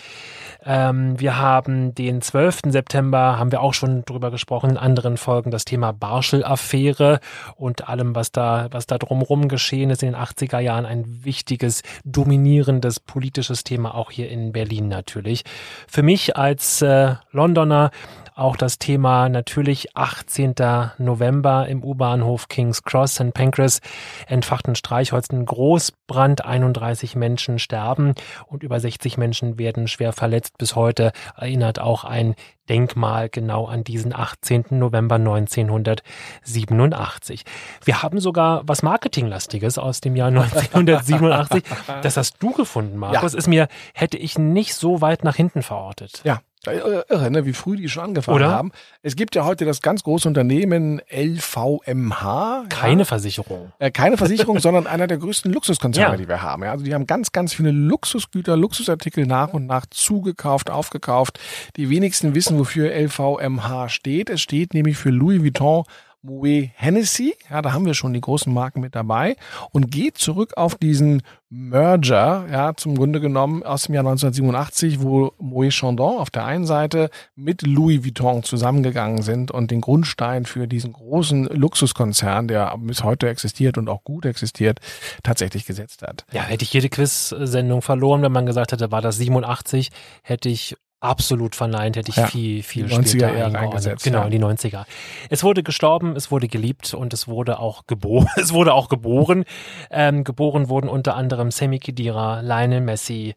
Ähm, wir haben den 12. September, haben wir auch schon drüber gesprochen, in anderen Folgen das Thema Barschel-Affäre und allem, was da, was da drumherum geschehen ist in den 80er Jahren. Ein wichtiges, dominierendes politisches Thema, auch hier in Berlin natürlich. Für mich als äh, Londoner auch das Thema natürlich 18. November im U-Bahnhof King's Cross St. Pancras entfachten Streichholzen Großbrand. 31 Menschen sterben und über 60 Menschen werden schwer verletzt. Bis heute erinnert auch ein Denkmal genau an diesen 18. November 1987. Wir haben sogar was Marketinglastiges aus dem Jahr 1987. Das hast du gefunden, Markus. Ist mir, hätte ich nicht so weit nach hinten verortet. Ja, irre, ne? wie früh die schon angefangen Oder? haben. Es gibt ja heute das ganz große Unternehmen LVMH. Keine ja. Versicherung. Äh, keine Versicherung, sondern einer der größten Luxuskonzerne, Ja. die wir haben. Ja, also die haben ganz, ganz viele Luxusgüter, Luxusartikel nach und nach zugekauft, aufgekauft. Die wenigsten wissen, wofür LVMH steht. Es steht nämlich für Louis Vuitton Moet Hennessy, ja, da haben wir schon die großen Marken mit dabei und geht zurück auf diesen Merger, ja, zum Grunde genommen aus dem Jahr 1987, wo Moet Chandon auf der einen Seite mit Louis Vuitton zusammengegangen sind und den Grundstein für diesen großen Luxuskonzern, der bis heute existiert und auch gut existiert, tatsächlich gesetzt hat. Ja, hätte ich jede Quiz-Sendung verloren, wenn man gesagt hätte, war das 87, hätte ich absolut verneint, hätte ich Ja, viel, viel die 90er später reingesetzt, Genau, in die 90er. Es wurde gestorben, es wurde geliebt und es wurde auch geboren. Es wurde auch geboren. Ähm, geboren wurden unter anderem Sammy Khedira, Lionel Messi,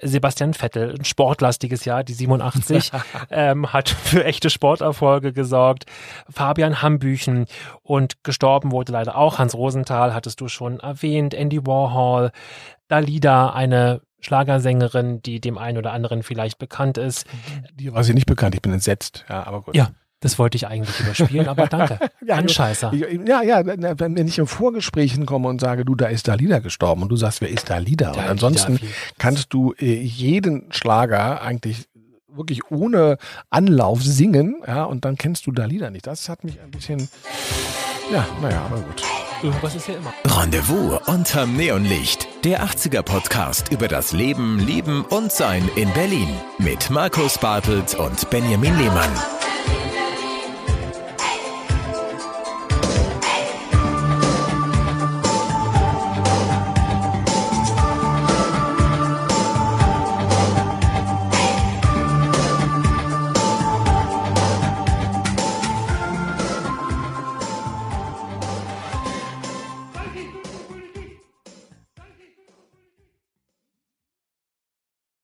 Sebastian Vettel. Ein sportlastiges Jahr, die 87, ähm, hat für echte Sporterfolge gesorgt. Fabian Hambüchen und gestorben wurde leider auch Hans Rosenthal, hattest du schon erwähnt, Andy Warhol, Dalida, eine Schlagersängerin, die dem einen oder anderen vielleicht bekannt ist. Die war sie nicht bekannt, ich bin entsetzt. Ja, aber gut. Ja, das wollte ich eigentlich überspielen, aber danke. Ja, Ein du- Scheißer. Ich, ja, ja, wenn ich im Vorgespräch hinkomme und sage, du, da ist Dalida gestorben und du sagst, wer ist Dalida? Und Dalida, ansonsten wie- kannst du äh, jeden Schlager eigentlich wirklich ohne Anlauf singen, ja, und dann kennst du Dalida nicht. Das hat mich ein bisschen, ja, naja, aber gut. Irgendwas ist ja immer. Rendezvous unterm Neonlicht. Der 80er Podcast über das Leben, Lieben und Sein in Berlin. Mit Markus Bartelt und Benjamin Lehmann.